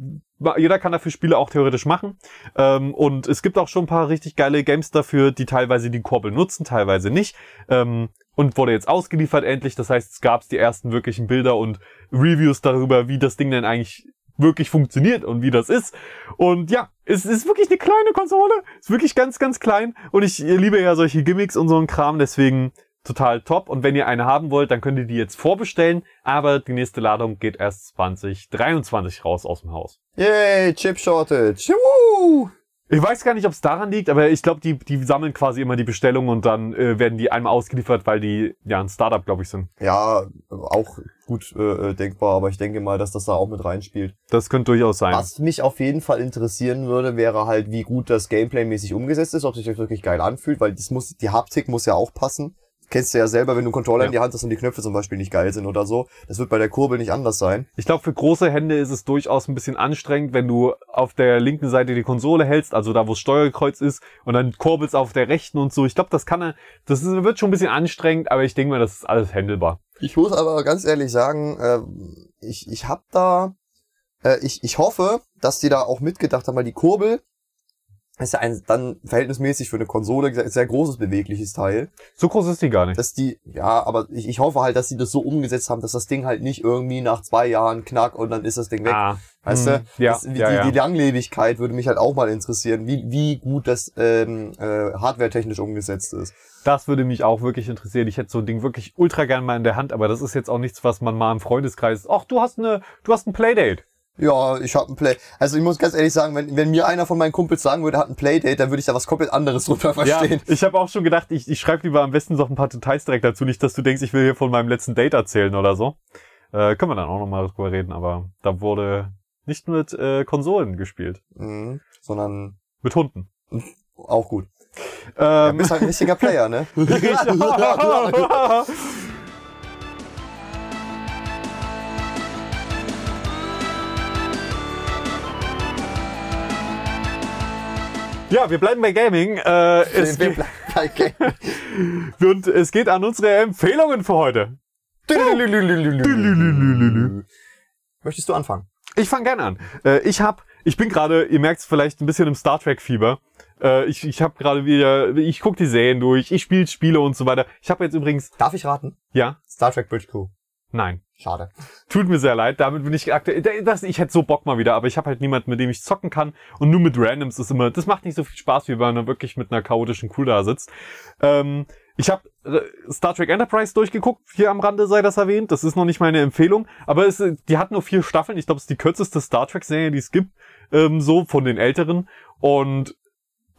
jeder kann dafür Spiele auch theoretisch machen. Ähm, und es gibt auch schon ein paar richtig geile Games dafür, die teilweise die Kurbel nutzen, teilweise nicht. Ähm, und wurde jetzt ausgeliefert endlich. Das heißt, es gab die ersten wirklichen Bilder und Reviews darüber, wie das Ding denn eigentlich wirklich funktioniert und wie das ist. Und ja, es ist wirklich eine kleine Konsole. Ist wirklich ganz, ganz klein. Und ich liebe ja solche Gimmicks und so einen Kram. Deswegen total top. Und wenn ihr eine haben wollt, dann könnt ihr die jetzt vorbestellen. Aber die nächste Ladung geht erst 2023 raus aus dem Haus. Yay, Chip Shortage. Woo! Ich weiß gar nicht, ob es daran liegt, aber ich glaube, die, die sammeln quasi immer die Bestellungen und dann äh, werden die einmal ausgeliefert, weil die ja ein Startup, glaube ich, sind. Ja, auch gut äh, äh, denkbar, aber ich denke mal, dass das da auch mit reinspielt. Das könnte durchaus sein. Was mich auf jeden Fall interessieren würde, wäre halt, wie gut das Gameplay-mäßig umgesetzt ist, ob sich das wirklich geil anfühlt, weil das muss, die Haptik muss ja auch passen. Kennst du ja selber, wenn du einen Controller Ja. in die Hand hast und die Knöpfe zum Beispiel nicht geil sind oder so. Das wird bei der Kurbel nicht anders sein. Ich glaube, für große Hände ist es durchaus ein bisschen anstrengend, wenn du auf der linken Seite die Konsole hältst, also da, wo das Steuerkreuz ist, und dann kurbelst auf der rechten und so. Ich glaube, das kann er, das ist, wird schon ein bisschen anstrengend, aber ich denke mal, das ist alles handelbar. Ich muss aber ganz ehrlich sagen, äh, ich, ich hab da, äh, ich, ich hoffe, dass die da auch mitgedacht haben, weil die Kurbel ist ja ein dann verhältnismäßig für eine Konsole ein sehr großes bewegliches Teil. So groß ist die gar nicht. dass die, ja, aber ich, ich hoffe halt, dass sie das so umgesetzt haben, dass das Ding halt nicht irgendwie nach zwei Jahren knack und dann ist das Ding weg. ah, weißt hm, du? Ja, das, ja, die, ja. die Langlebigkeit würde mich halt auch mal interessieren, wie, wie gut das ähm, äh, hardwaretechnisch umgesetzt ist. Das würde mich auch wirklich interessieren. Ich hätte so ein Ding wirklich ultra gern mal in der Hand, aber das ist jetzt auch nichts, was man mal im Freundeskreis. Ach, du hast eine, du hast ein Playdate. Ja, ich habe ein Play. Also ich muss ganz ehrlich sagen, wenn, wenn mir einer von meinen Kumpels sagen würde, hat ein Playdate, dann würde ich da was komplett anderes drunter verstehen. Ja, ich habe auch schon gedacht, ich, ich schreibe lieber am besten noch ein paar Details direkt dazu, nicht, dass du denkst, ich will hier von meinem letzten Date erzählen oder so. Äh, können wir dann auch nochmal drüber reden, aber da wurde nicht mit äh, Konsolen gespielt, Mhm, sondern mit Hunden. auch gut. Ja, Ähm, bist halt ein richtiger Player, ne? ja, wir bleiben bei Gaming. Äh, es Wir bleiben bei Game. und es geht an unsere Empfehlungen für heute. Möchtest du anfangen? Ich fange gerne an. Äh, ich hab, ich bin gerade, ihr merkt es vielleicht ein bisschen im Star Trek Fieber. Äh, ich ich habe gerade wieder, ich guck die Serien durch, ich spiele Spiele und so weiter. Ich habe jetzt übrigens, Darf ich raten? ja, Star Trek Bridge Crew. Nein. Schade. Tut mir sehr leid, damit bin ich aktuell. Das, ich hätte so Bock mal wieder, aber ich habe halt niemanden, mit dem ich zocken kann. Und nur mit Randoms ist immer. Das macht nicht so viel Spaß, wie wenn man wirklich mit einer chaotischen Crew da sitzt. Ähm, ich habe äh, Star Trek Enterprise durchgeguckt, hier am Rande sei das erwähnt. Das ist noch nicht meine Empfehlung, aber es, die hat nur vier Staffeln. Ich glaube, es ist die kürzeste Star Trek-Serie, die es gibt, ähm, so von den älteren. Und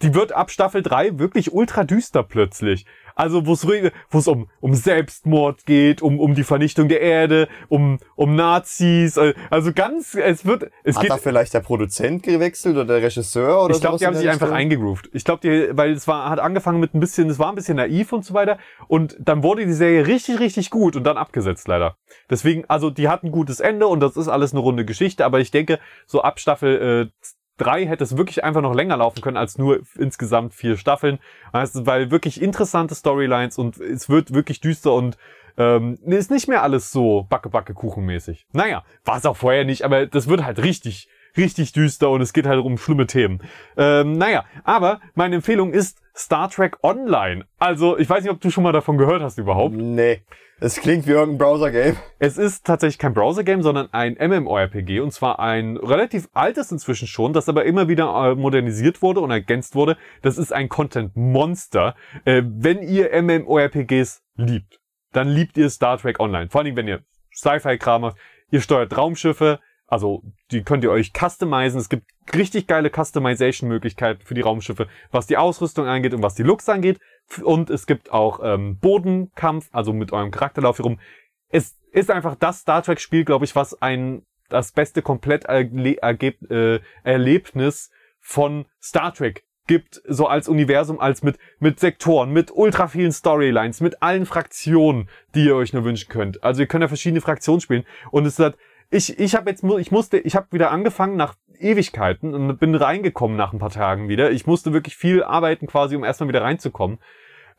die wird ab Staffel 3 wirklich ultra düster plötzlich. Also wo es wo es um um Selbstmord geht, um um die Vernichtung der Erde, um um Nazis, äh, also ganz es wird es Hat geht da vielleicht der Produzent gewechselt oder der Regisseur oder ich glaube, die haben sich einfach eingegroovt. Ich glaube, die, weil es war, hat angefangen mit ein bisschen, es war ein bisschen naiv und so weiter. Und dann wurde die Serie richtig, richtig gut und dann abgesetzt leider. Deswegen, also die hat ein gutes Ende und das ist alles eine runde Geschichte. Aber ich denke, so ab Staffel äh, drei hätte es wirklich einfach noch länger laufen können als nur insgesamt vier Staffeln. Weil wirklich interessante Storylines und es wird wirklich düster und ähm, ist nicht mehr alles so backe backe kuchenmäßig. Naja, war es auch vorher nicht, aber das wird halt richtig richtig düster und es geht halt um schlimme Themen. Ähm, naja, aber meine Empfehlung ist Star Trek Online. Also, ich weiß nicht, ob du schon mal davon gehört hast überhaupt. Nee. Es klingt wie irgendein Browser-Game. Es ist tatsächlich kein Browser-Game, sondern ein MMORPG und zwar ein relativ altes inzwischen schon, das aber immer wieder äh, modernisiert wurde und ergänzt wurde. Das ist ein Content-Monster. Äh, wenn ihr MMORPGs liebt, dann liebt ihr Star Trek Online. Vor allem, wenn ihr Sci-Fi-Kram macht. Ihr steuert Raumschiffe, also die könnt ihr euch customizen. Es gibt richtig geile Customization-Möglichkeiten für die Raumschiffe, was die Ausrüstung angeht und was die Looks angeht. Und es gibt auch ähm, Bodenkampf, also mit eurem Charakterlauf hier rum. Es ist einfach das Star Trek-Spiel, glaube ich, was ein das beste Komplett-Erlebnis von Star Trek gibt, so als Universum, als mit, mit Sektoren, mit ultra vielen Storylines, mit allen Fraktionen, die ihr euch nur wünschen könnt. Also ihr könnt ja verschiedene Fraktionen spielen. Und es hat, ich, ich habe jetzt, ich musste, ich habe wieder angefangen nach Ewigkeiten und bin reingekommen nach ein paar Tagen wieder. Ich musste wirklich viel arbeiten quasi, um erstmal wieder reinzukommen.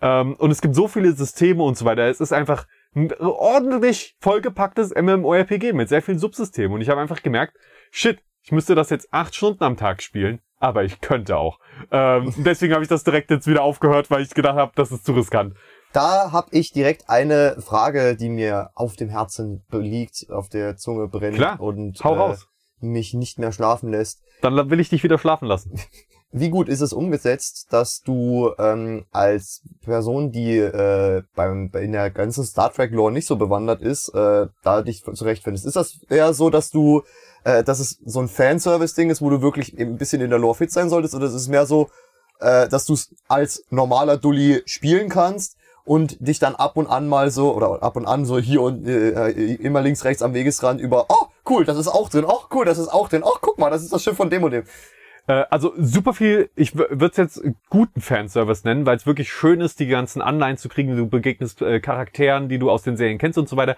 Ähm, und es gibt so viele Systeme und so weiter. Es ist einfach ein ordentlich vollgepacktes MMORPG mit sehr vielen Subsystemen. Und ich habe einfach gemerkt, shit, ich müsste das jetzt acht Stunden am Tag spielen, aber ich könnte auch. Ähm, deswegen habe ich das direkt jetzt wieder aufgehört, weil ich gedacht habe, das ist zu riskant. Da habe ich direkt eine Frage, die mir auf dem Herzen liegt, auf der Zunge brennt Klar, und äh, mich nicht mehr schlafen lässt. Dann will ich dich wieder schlafen lassen. Wie gut ist es umgesetzt, dass du ähm, als Person, die äh, beim in der ganzen Star Trek Lore nicht so bewandert ist, äh, da dich zurechtfindest? Ist das eher so, dass du, äh, dass es so ein Fanservice-Ding ist, wo du wirklich ein bisschen in der Lore fit sein solltest, oder ist es mehr so, äh, dass du es als normaler Dulli spielen kannst und dich dann ab und an mal so oder ab und an so hier und äh, immer links rechts am Wegesrand über oh cool das ist auch drin oh cool das ist auch drin oh guck mal das ist das Schiff von dem und dem Äh, also super viel, ich würde es jetzt guten Fanservice nennen, weil es wirklich schön ist, die ganzen Anleihen zu kriegen. Du begegnest äh, Charakteren, die du aus den Serien kennst und so weiter.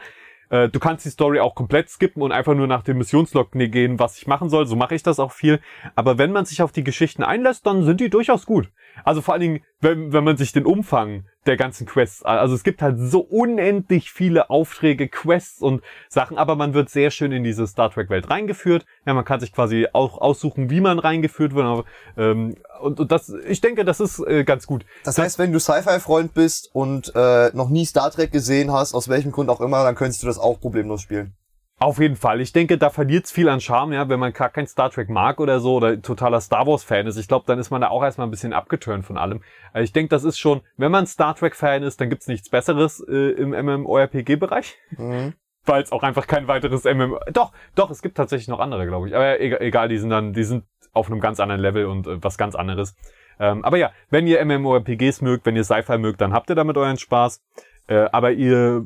Äh, du kannst die Story auch komplett skippen und einfach nur nach dem Missionslog ne- gehen, was ich machen soll. So mache ich das auch viel. Aber wenn man sich auf die Geschichten einlässt, dann sind die durchaus gut. Also vor allen Dingen, wenn, wenn man sich den Umfang der ganzen Quests, also es gibt halt so unendlich viele Aufträge, Quests und Sachen, aber man wird sehr schön in diese Star Trek Welt reingeführt. Ja, man kann sich quasi auch aussuchen, wie man reingeführt wird. aber, Ähm, und, und das, ich denke, das ist äh, ganz gut. Das heißt, wenn du Sci-Fi-Freund bist und äh, noch nie Star Trek gesehen hast, aus welchem Grund auch immer, dann könntest du das auch problemlos spielen. Auf jeden Fall. Ich denke, da verliert's viel an Charme, ja, wenn man gar kein Star Trek mag oder so oder totaler Star Wars Fan ist. Ich glaube, dann ist man da auch erstmal ein bisschen abgeturnt von allem. Also ich denke, das ist schon, wenn man Star Trek Fan ist, dann gibt's nichts Besseres äh, im MMORPG Bereich. Mhm. Weil es auch einfach kein weiteres MMO. Doch, doch, es gibt tatsächlich noch andere, glaube ich. Aber egal, egal, die sind dann, die sind auf einem ganz anderen Level und äh, was ganz anderes. Ähm, aber ja, wenn ihr MMORPGs mögt, wenn ihr Sci-Fi mögt, dann habt ihr damit euren Spaß. Äh, aber ihr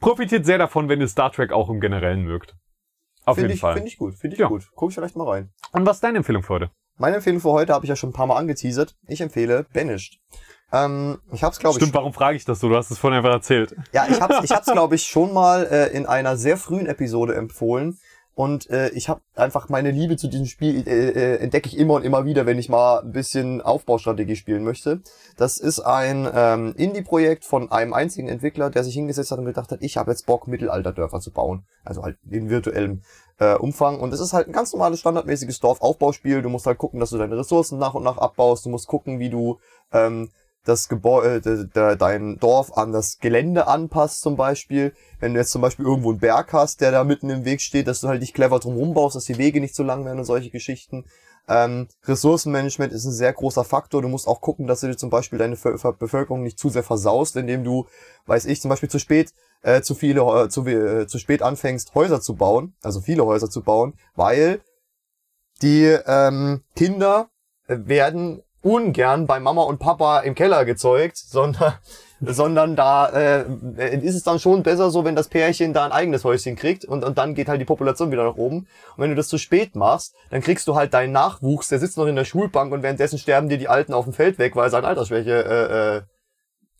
profitiert sehr davon, wenn ihr Star Trek auch im Generellen mögt. Auf Finde jeden ich, Fall. Finde ich gut, finde ich Ja. gut. Guck ich vielleicht mal rein. Und was ist deine Empfehlung für heute? Meine Empfehlung für heute habe ich ja schon ein paar Mal angeteasert. Ich empfehle Banished. Ähm, ich habe es, glaube ich, Stimmt, warum frage ich das so? Du hast es vorhin einfach erzählt. Ja, ich hab's, ich hab's glaube ich, schon mal äh, in einer sehr frühen Episode empfohlen. Und äh, ich habe einfach meine Liebe zu diesem Spiel äh, äh, entdecke ich immer und immer wieder, wenn ich mal ein bisschen Aufbaustrategie spielen möchte. Das ist ein ähm, Indie-Projekt von einem einzigen Entwickler, der sich hingesetzt hat und gedacht hat, ich habe jetzt Bock, Mittelalterdörfer zu bauen. Also halt in virtuellem äh, Umfang. Und es ist halt ein ganz normales, standardmäßiges Dorfaufbauspiel. Du musst halt gucken, dass du deine Ressourcen nach und nach abbaust. Du musst gucken, wie du ähm, das Gebäude, de, de, dein Dorf an das Gelände anpasst zum Beispiel. Wenn du jetzt zum Beispiel irgendwo einen Berg hast, der da mitten im Weg steht, dass du halt dich clever drum rumbaust, dass die Wege nicht so lang werden und solche Geschichten. Ähm, Ressourcenmanagement ist ein sehr großer Faktor. Du musst auch gucken, dass du dir zum Beispiel deine Bevölkerung nicht zu sehr versaust, indem du, weiß ich, zum Beispiel zu spät, äh, zu viele, äh, zu, äh, zu spät anfängst, Häuser zu bauen, also viele Häuser zu bauen, weil die ähm, Kinder werden ungern bei Mama und Papa im Keller gezeugt, sondern sondern da äh, ist es dann schon besser so, wenn das Pärchen da ein eigenes Häuschen kriegt und, und dann geht halt die Population wieder nach oben. Und wenn du das zu spät machst, dann kriegst du halt deinen Nachwuchs, der sitzt noch in der Schulbank und währenddessen sterben dir die Alten auf dem Feld weg, weil sie an Altersschwäche äh, äh,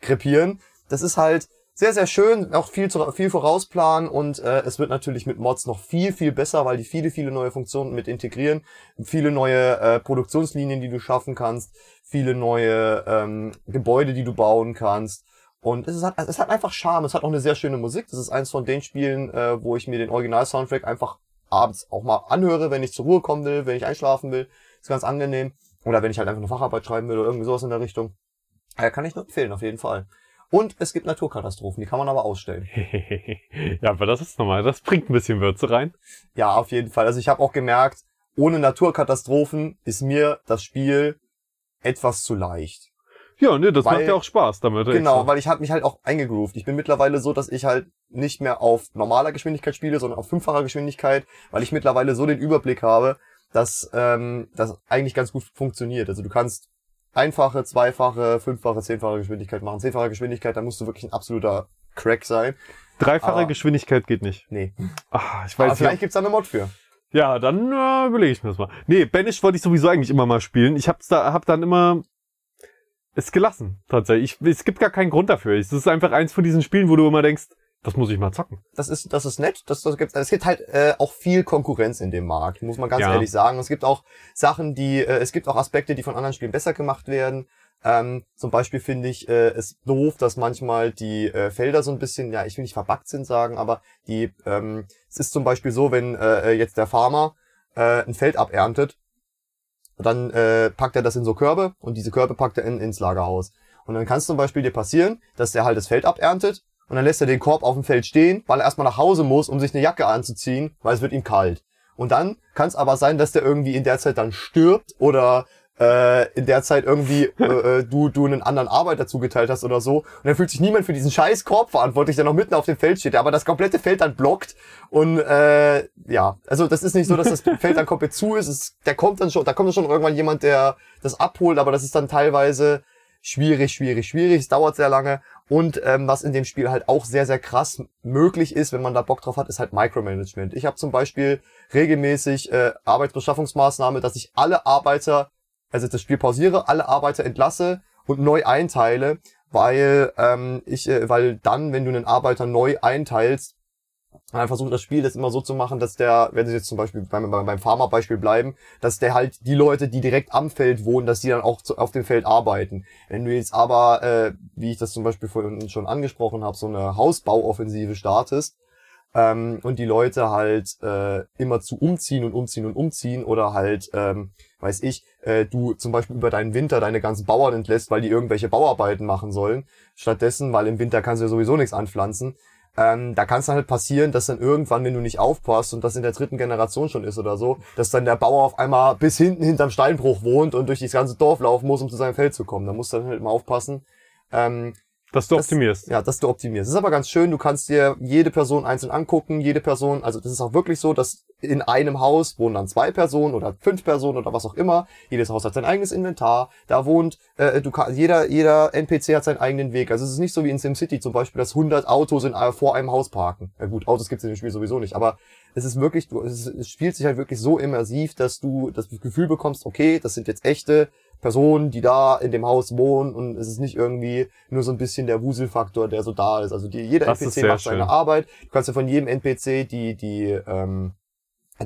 krepieren. Das ist halt sehr, sehr schön, auch viel, zu, viel vorausplanen und äh, es wird natürlich mit Mods noch viel, viel besser, weil die viele, viele neue Funktionen mit integrieren, viele neue äh, Produktionslinien, die du schaffen kannst, viele neue ähm, Gebäude, die du bauen kannst. Und es, ist, es hat einfach Charme, es hat auch eine sehr schöne Musik. Das ist eins von den Spielen, äh, wo ich mir den Original-Soundtrack einfach abends auch mal anhöre, wenn ich zur Ruhe kommen will, wenn ich einschlafen will. Ist ganz angenehm. Oder wenn ich halt einfach eine Facharbeit schreiben will oder irgendwie sowas in der Richtung. Ja, kann ich nur empfehlen, auf jeden Fall. Und es gibt Naturkatastrophen, die kann man aber ausstellen. ja, aber das ist normal. Das bringt ein bisschen Würze rein. Ja, auf jeden Fall. Also ich habe auch gemerkt, ohne Naturkatastrophen ist mir das Spiel etwas zu leicht. Ja, ne, das weil, macht ja auch Spaß damit. Genau, extra. weil ich habe mich halt auch eingegroovt. Ich bin mittlerweile so, dass ich halt nicht mehr auf normaler Geschwindigkeit spiele, sondern auf fünffacher Geschwindigkeit, weil ich mittlerweile so den Überblick habe, dass ähm, das eigentlich ganz gut funktioniert. Also du kannst einfache, zweifache, fünffache, zehnfache Geschwindigkeit machen. Zehnfache Geschwindigkeit, da musst du wirklich ein absoluter Crack sein. Dreifache Aber, Geschwindigkeit geht nicht. Nee. Ach, ich weiß Aber vielleicht gibt's da eine Mod für. Ja, dann äh, überlege ich mir das mal. Nee, Banish wollte ich sowieso eigentlich immer mal spielen. Ich hab's da, hab dann immer es gelassen, tatsächlich. Ich, es gibt gar keinen Grund dafür. Es ist einfach eins von diesen Spielen, wo du immer denkst, das muss ich mal zocken. Das ist, das ist nett. Das, das gibt, es gibt halt äh, auch viel Konkurrenz in dem Markt, muss man ganz ja. ehrlich sagen. Es gibt auch Sachen, die, äh, es gibt auch Aspekte, die von anderen Spielen besser gemacht werden. Ähm, zum Beispiel finde ich äh, es doof, dass manchmal die äh, Felder so ein bisschen, ja, ich will nicht verbuggt sind sagen, aber die, ähm, es ist zum Beispiel so, wenn äh, jetzt der Farmer äh, ein Feld aberntet, dann äh, packt er das in so Körbe und diese Körbe packt er in, ins Lagerhaus. Und dann kann es zum Beispiel dir passieren, dass der halt das Feld aberntet und dann lässt er den Korb auf dem Feld stehen, weil er erstmal nach Hause muss, um sich eine Jacke anzuziehen, weil es wird ihm kalt. Und dann kann es aber sein, dass der irgendwie in der Zeit dann stirbt oder äh, in der Zeit irgendwie äh, äh, du du einen anderen Arbeiter zugeteilt hast oder so. Und dann fühlt sich niemand für diesen scheiß Korb verantwortlich, der noch mitten auf dem Feld steht, der aber das komplette Feld dann blockt. Und äh, ja, also das ist nicht so, dass das Feld dann komplett zu ist, es, der kommt dann schon, da kommt dann schon irgendwann jemand, der das abholt, aber das ist dann teilweise schwierig, schwierig, schwierig, es dauert sehr lange und ähm, was in dem Spiel halt auch sehr, sehr krass möglich ist, wenn man da Bock drauf hat, ist halt Micromanagement. Ich habe zum Beispiel regelmäßig äh, Arbeitsbeschaffungsmaßnahme, dass ich alle Arbeiter also das Spiel pausiere, alle Arbeiter entlasse und neu einteile, weil ähm, ich, äh, weil dann, wenn du einen Arbeiter neu einteilst, dann versucht das Spiel das immer so zu machen, dass der, wenn sie jetzt zum Beispiel beim, beim Pharma-Beispiel bleiben, dass der halt die Leute, die direkt am Feld wohnen, dass die dann auch zu, auf dem Feld arbeiten. Wenn du jetzt aber, äh, wie ich das zum Beispiel vorhin schon angesprochen habe, so eine Hausbauoffensive startest, ähm, und die Leute halt äh, immer zu umziehen und umziehen und umziehen oder halt, ähm, weiß ich, äh, du zum Beispiel über deinen Winter deine ganzen Bauern entlässt, weil die irgendwelche Bauarbeiten machen sollen. Stattdessen, weil im Winter kannst du ja sowieso nichts anpflanzen. Ähm, da kann es dann halt passieren, dass dann irgendwann, wenn du nicht aufpasst und das in der dritten Generation schon ist oder so, dass dann der Bauer auf einmal bis hinten hinterm Steinbruch wohnt und durch das ganze Dorf laufen muss, um zu seinem Feld zu kommen. Da musst du dann halt immer aufpassen, ähm, dass du optimierst. Das, ja, dass du optimierst. Das ist aber ganz schön. Du kannst dir jede Person einzeln angucken. Jede Person, also das ist auch wirklich so, dass in einem Haus wohnen dann zwei Personen oder fünf Personen oder was auch immer. Jedes Haus hat sein eigenes Inventar. Da wohnt, äh, du kann, jeder, jeder NPC hat seinen eigenen Weg. Also es ist nicht so wie in SimCity zum Beispiel, dass 100 Autos in, äh, vor einem Haus parken. Ja gut, Autos gibt's in dem Spiel sowieso nicht. Aber es ist wirklich, du, es, es spielt sich halt wirklich so immersiv, dass du das Gefühl bekommst, okay, das sind jetzt echte Personen, die da in dem Haus wohnen und es ist nicht irgendwie nur so ein bisschen der Wuselfaktor, der so da ist. Also die, jeder das NPC macht seine schön. Arbeit. Du kannst ja von jedem NPC die, die, ähm,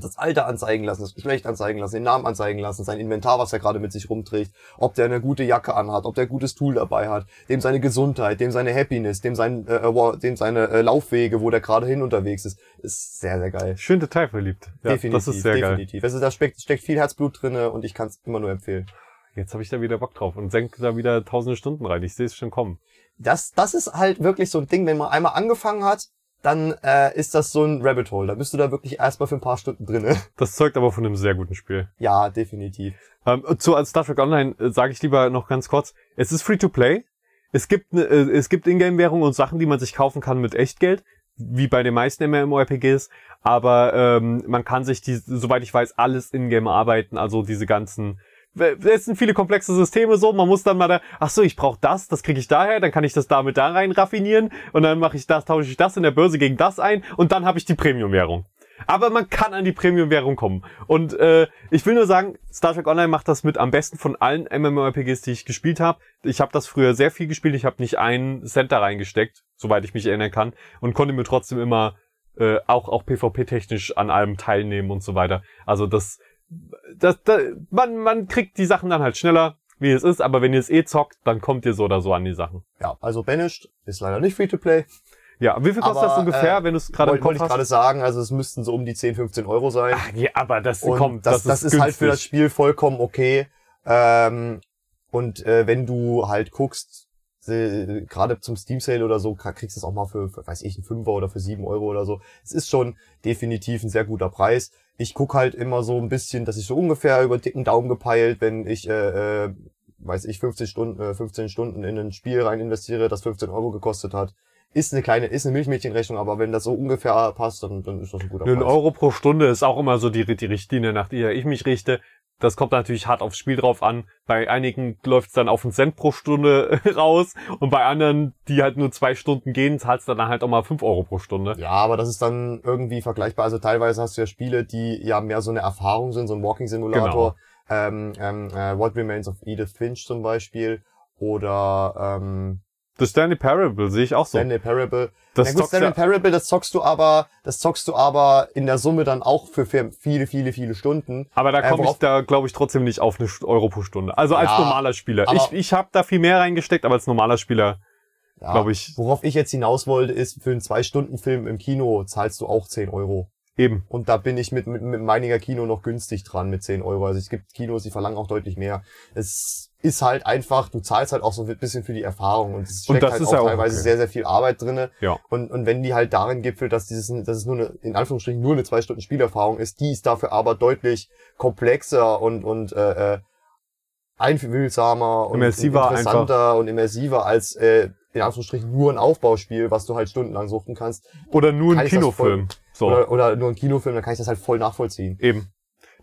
das Alter anzeigen lassen, das Geschlecht anzeigen lassen, den Namen anzeigen lassen, sein Inventar, was er gerade mit sich rumträgt, ob der eine gute Jacke anhat, ob der ein gutes Tool dabei hat, dem seine Gesundheit, dem seine Happiness, dem sein, äh, äh dem seine äh, Laufwege, wo der gerade hin unterwegs ist, ist sehr, sehr geil. Schön detailverliebt. Ja, definitiv, das ist sehr definitiv. Geil. Also da steckt, steckt viel Herzblut drinne und ich kann es immer nur empfehlen. Jetzt habe ich da wieder Bock drauf und senke da wieder tausende Stunden rein. Ich sehe es schon kommen. Das, das ist halt wirklich so ein Ding, wenn man einmal angefangen hat, dann äh, ist das so ein Rabbit Hole. Da bist du da wirklich erstmal für ein paar Stunden drinne. Das zeugt aber von einem sehr guten Spiel. Ja, definitiv. Ähm, zu Star Trek Online äh, sage ich lieber noch ganz kurz. Es ist free to play. Es gibt ne, äh, es gibt Ingame-Währung und Sachen, die man sich kaufen kann mit Echtgeld, wie bei den meisten MMORPGs. Aber ähm, man kann sich die, soweit ich weiß, alles in-game arbeiten. Also diese ganzen es sind viele komplexe Systeme so, man muss dann mal da, ach so, ich brauche das, das kriege ich daher, dann kann ich das damit da rein raffinieren und dann mache ich das, tausche ich das in der Börse gegen das ein und dann habe ich die Premium-Währung. Aber man kann an die Premium-Währung kommen. Und äh, ich will nur sagen, Star Trek Online macht das mit am besten von allen MMORPGs, die ich gespielt habe. Ich habe das früher sehr viel gespielt. Ich habe nicht einen Cent da reingesteckt, soweit ich mich erinnern kann, und konnte mir trotzdem immer äh, auch auch PvP-technisch an allem teilnehmen und so weiter. Also das das, das, man, man kriegt die Sachen dann halt schneller, wie es ist, aber wenn ihr es eh zockt, dann kommt ihr so oder so an die Sachen. Ja, also Banished ist leider nicht free to play. Ja, wie viel kostet Aber, das ungefähr, äh, wenn du es gerade im Wollte ich gerade sagen, also es müssten so um die 10, 15 Euro sein. Ach, ja, aber das Und kommt, das, das, ist, halt für das. Spiel vollkommen okay. Ähm, und äh, wenn du halt guckst, gerade zum Steam Sale oder so, kriegst du es auch mal für, für, weiß ich, einen Fünfer oder für sieben Euro oder so. Es ist schon definitiv ein sehr guter Preis. Ich guck halt immer so ein bisschen, dass ich so ungefähr über dicken Daumen gepeilt, wenn ich, äh, äh, weiß ich, 15 Stunden, äh, 15 Stunden in ein Spiel rein investiere, das 15 Euro gekostet hat. Ist eine kleine, ist eine Milchmädchenrechnung, aber wenn das so ungefähr passt, dann, dann ist das ein guter Ein Preis. Euro pro Stunde ist auch immer so die, die Richtlinie, nach der ich mich richte. Das kommt natürlich hart aufs Spiel drauf an. Bei einigen läuft's dann auf einen Cent pro Stunde raus und bei anderen, die halt nur zwei Stunden gehen, zahlst du dann halt auch mal fünf Euro pro Stunde. Ja, aber das ist dann irgendwie vergleichbar. Also teilweise hast du ja Spiele, die ja mehr so eine Erfahrung sind, so ein Walking Simulator. Ähm, ähm, äh, What Remains of Edith Finch zum Beispiel. Oder ähm, Das Stanley Parable sehe ich auch so. Stanley Parable. Das Na gut, zockst Stanley ja- Parable, das zockst du aber, das zockst du aber in der Summe dann auch für viele, viele, viele Stunden. Aber da Äh, komme ich worauf- da, glaube ich, trotzdem nicht auf eine Euro pro Stunde. Also als Ja, normaler Spieler. Ich, ich habe da viel mehr reingesteckt, aber als normaler Spieler, Ja, glaube ich, Worauf ich jetzt hinaus wollte, ist, für einen Zwei-Stunden-Film im Kino zahlst du auch 10 Euro. Eben. Und da bin ich mit, mit, mit meiniger Kino noch günstig dran mit 10 Euro. Also es gibt Kinos, die verlangen auch deutlich mehr. Es ist halt einfach, du zahlst halt auch so ein bisschen für die Erfahrung und es Und steckt das halt ist auch ja auch teilweise okay. sehr, sehr viel Arbeit drinne. Ja. Und, und wenn die halt darin gipfelt, dass dieses, dass es nur eine, in Anführungsstrichen nur eine zwei Stunden Spielerfahrung ist, die ist dafür aber deutlich komplexer und, und äh, äh, einfühlsamer und interessanter und immersiver als äh, in Anführungsstrichen nur ein Aufbauspiel, was du halt stundenlang suchten kannst. Oder nur ein Kinofilm. So. Oder, oder nur ein Kinofilm, dann kann ich das halt voll nachvollziehen. Eben.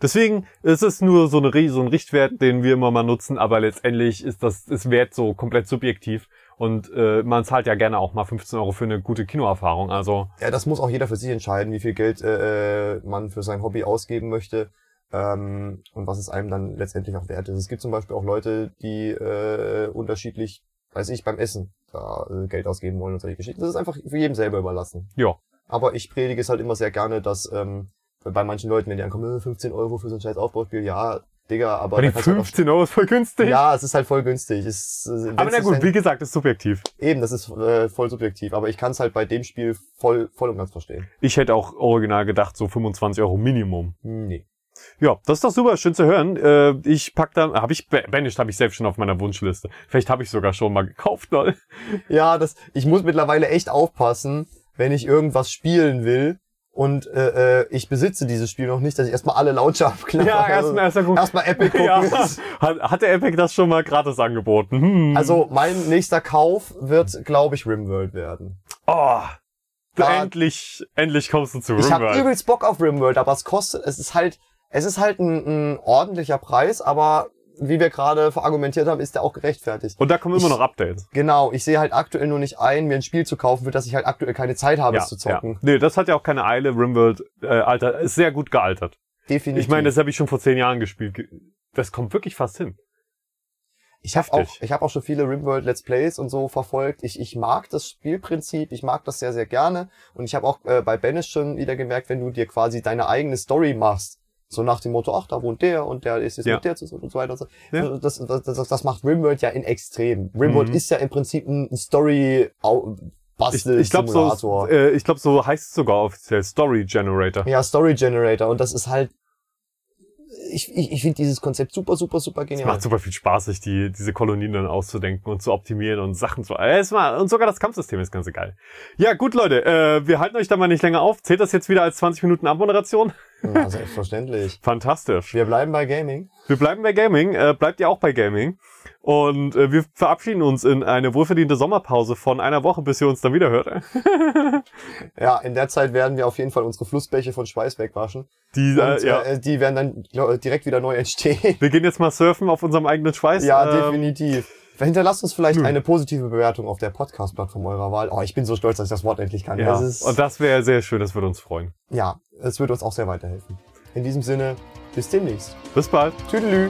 Deswegen ist es nur so, eine, so ein Richtwert, den wir immer mal nutzen, aber letztendlich ist das ist Wert so komplett subjektiv und äh, man zahlt ja gerne auch mal 15 Euro für eine gute Kinoerfahrung. Also Ja, das muss auch jeder für sich entscheiden, wie viel Geld äh, äh, man für sein Hobby ausgeben möchte ähm, und was es einem dann letztendlich auch wert ist. Es gibt zum Beispiel auch Leute, die äh, unterschiedlich, weiß ich, beim Essen da äh, Geld ausgeben wollen und solche Geschichten. Das ist einfach für jedem selber überlassen. ja, Aber ich predige es halt immer sehr gerne, dass ähm, bei manchen Leuten, wenn die ankommen, äh, 15 Euro für so ein scheiß Aufbauspiel, ja, Digga, aber... da kannst du halt 15 Euro ist voll günstig. ja, es ist halt voll günstig. Es, äh, aber na gut, denn- wie gesagt, ist subjektiv. Eben, das ist äh, voll subjektiv, aber ich kann es halt bei dem Spiel voll, voll und ganz verstehen. Ich hätte auch original gedacht, so 25 Euro Minimum. Hm, Nee. Ja, das ist doch super, schön zu hören. Äh, ich pack dann, habe ich, Banished habe ich selbst schon auf meiner Wunschliste. Vielleicht habe ich sogar schon mal gekauft. Ne? Ja, das, ich muss mittlerweile echt aufpassen, wenn ich irgendwas spielen will und äh, äh, ich besitze dieses Spiel noch nicht, dass ich erstmal alle Launcher abklappe. Ja, erstmal erst erstmal Epic gucken. Ja. Hat, hat der Epic das schon mal gratis angeboten? Hm. Also mein nächster Kauf wird, glaube ich, Rimworld werden. oh, Da- endlich, endlich kommst du zu Ich habe Rimworld. übelst Bock auf Rimworld, aber es kostet, es ist halt, es ist halt ein, ein ordentlicher Preis, aber wie wir gerade verargumentiert haben, ist der auch gerechtfertigt. Und da kommen immer Ich- noch Updates. Genau, ich sehe halt aktuell nur nicht ein, mir ein Spiel zu kaufen, für das ich halt aktuell keine Zeit habe, es zu zocken. Nee, das hat ja auch keine Eile. Rimworld, äh, Alter, ist sehr gut gealtert. Definitiv. Ich meine, das habe ich schon vor zehn Jahren gespielt. Ge- Das kommt wirklich fast hin. Ich habe auch, ich habe auch schon viele Rimworld Let's Plays und so verfolgt. Ich, ich mag das Spielprinzip, ich mag das sehr, sehr gerne. Und ich habe auch äh, bei Banish schon wieder gemerkt, wenn du dir quasi deine eigene Story machst, so nach dem Motto, ach, da wohnt der und der ist jetzt Ja. mit der zusammen und so weiter. Und so. Ja. Das, das, das, das macht Rimworld ja in extrem. Rimworld Mhm. ist ja im Prinzip ein Story Ich, Bastel ich glaube so, äh, ich glaube so heißt es sogar offiziell Story Generator. Ja, Story Generator. Und das ist halt, ich, ich, ich finde dieses Konzept super, super, super Es genial. macht super viel Spaß, sich die, diese Kolonien dann auszudenken und zu optimieren und Sachen zu. Äh, es war, und sogar das Kampfsystem ist ganz geil. Ja, gut, Leute, äh, wir halten euch da mal nicht länger auf. Zählt das jetzt wieder als 20 Minuten Abmoderation? Ja, selbstverständlich. Fantastisch. Wir bleiben bei Gaming. Wir bleiben bei Gaming, äh, bleibt ihr auch bei Gaming. Und äh, wir verabschieden uns in eine wohlverdiente Sommerpause von einer Woche, bis ihr uns dann wieder hört. Ja, in der Zeit werden wir auf jeden Fall unsere Flussbäche von Schweiß wegwaschen. Die, Und, äh, ja. äh, die werden dann glaub, direkt wieder neu entstehen. Wir gehen jetzt mal surfen auf unserem eigenen Schweiß. Ja, Ähm, definitiv. Hinterlasst uns vielleicht Hm. eine positive Bewertung auf der Podcast-Plattform eurer Wahl. Oh, ich bin so stolz, dass ich das Wort endlich kann. Ja, Das ist, und das wäre sehr schön, das würde uns freuen. ja, es würde uns auch sehr weiterhelfen. In diesem Sinne, bis demnächst. Bis bald. Tüdelü.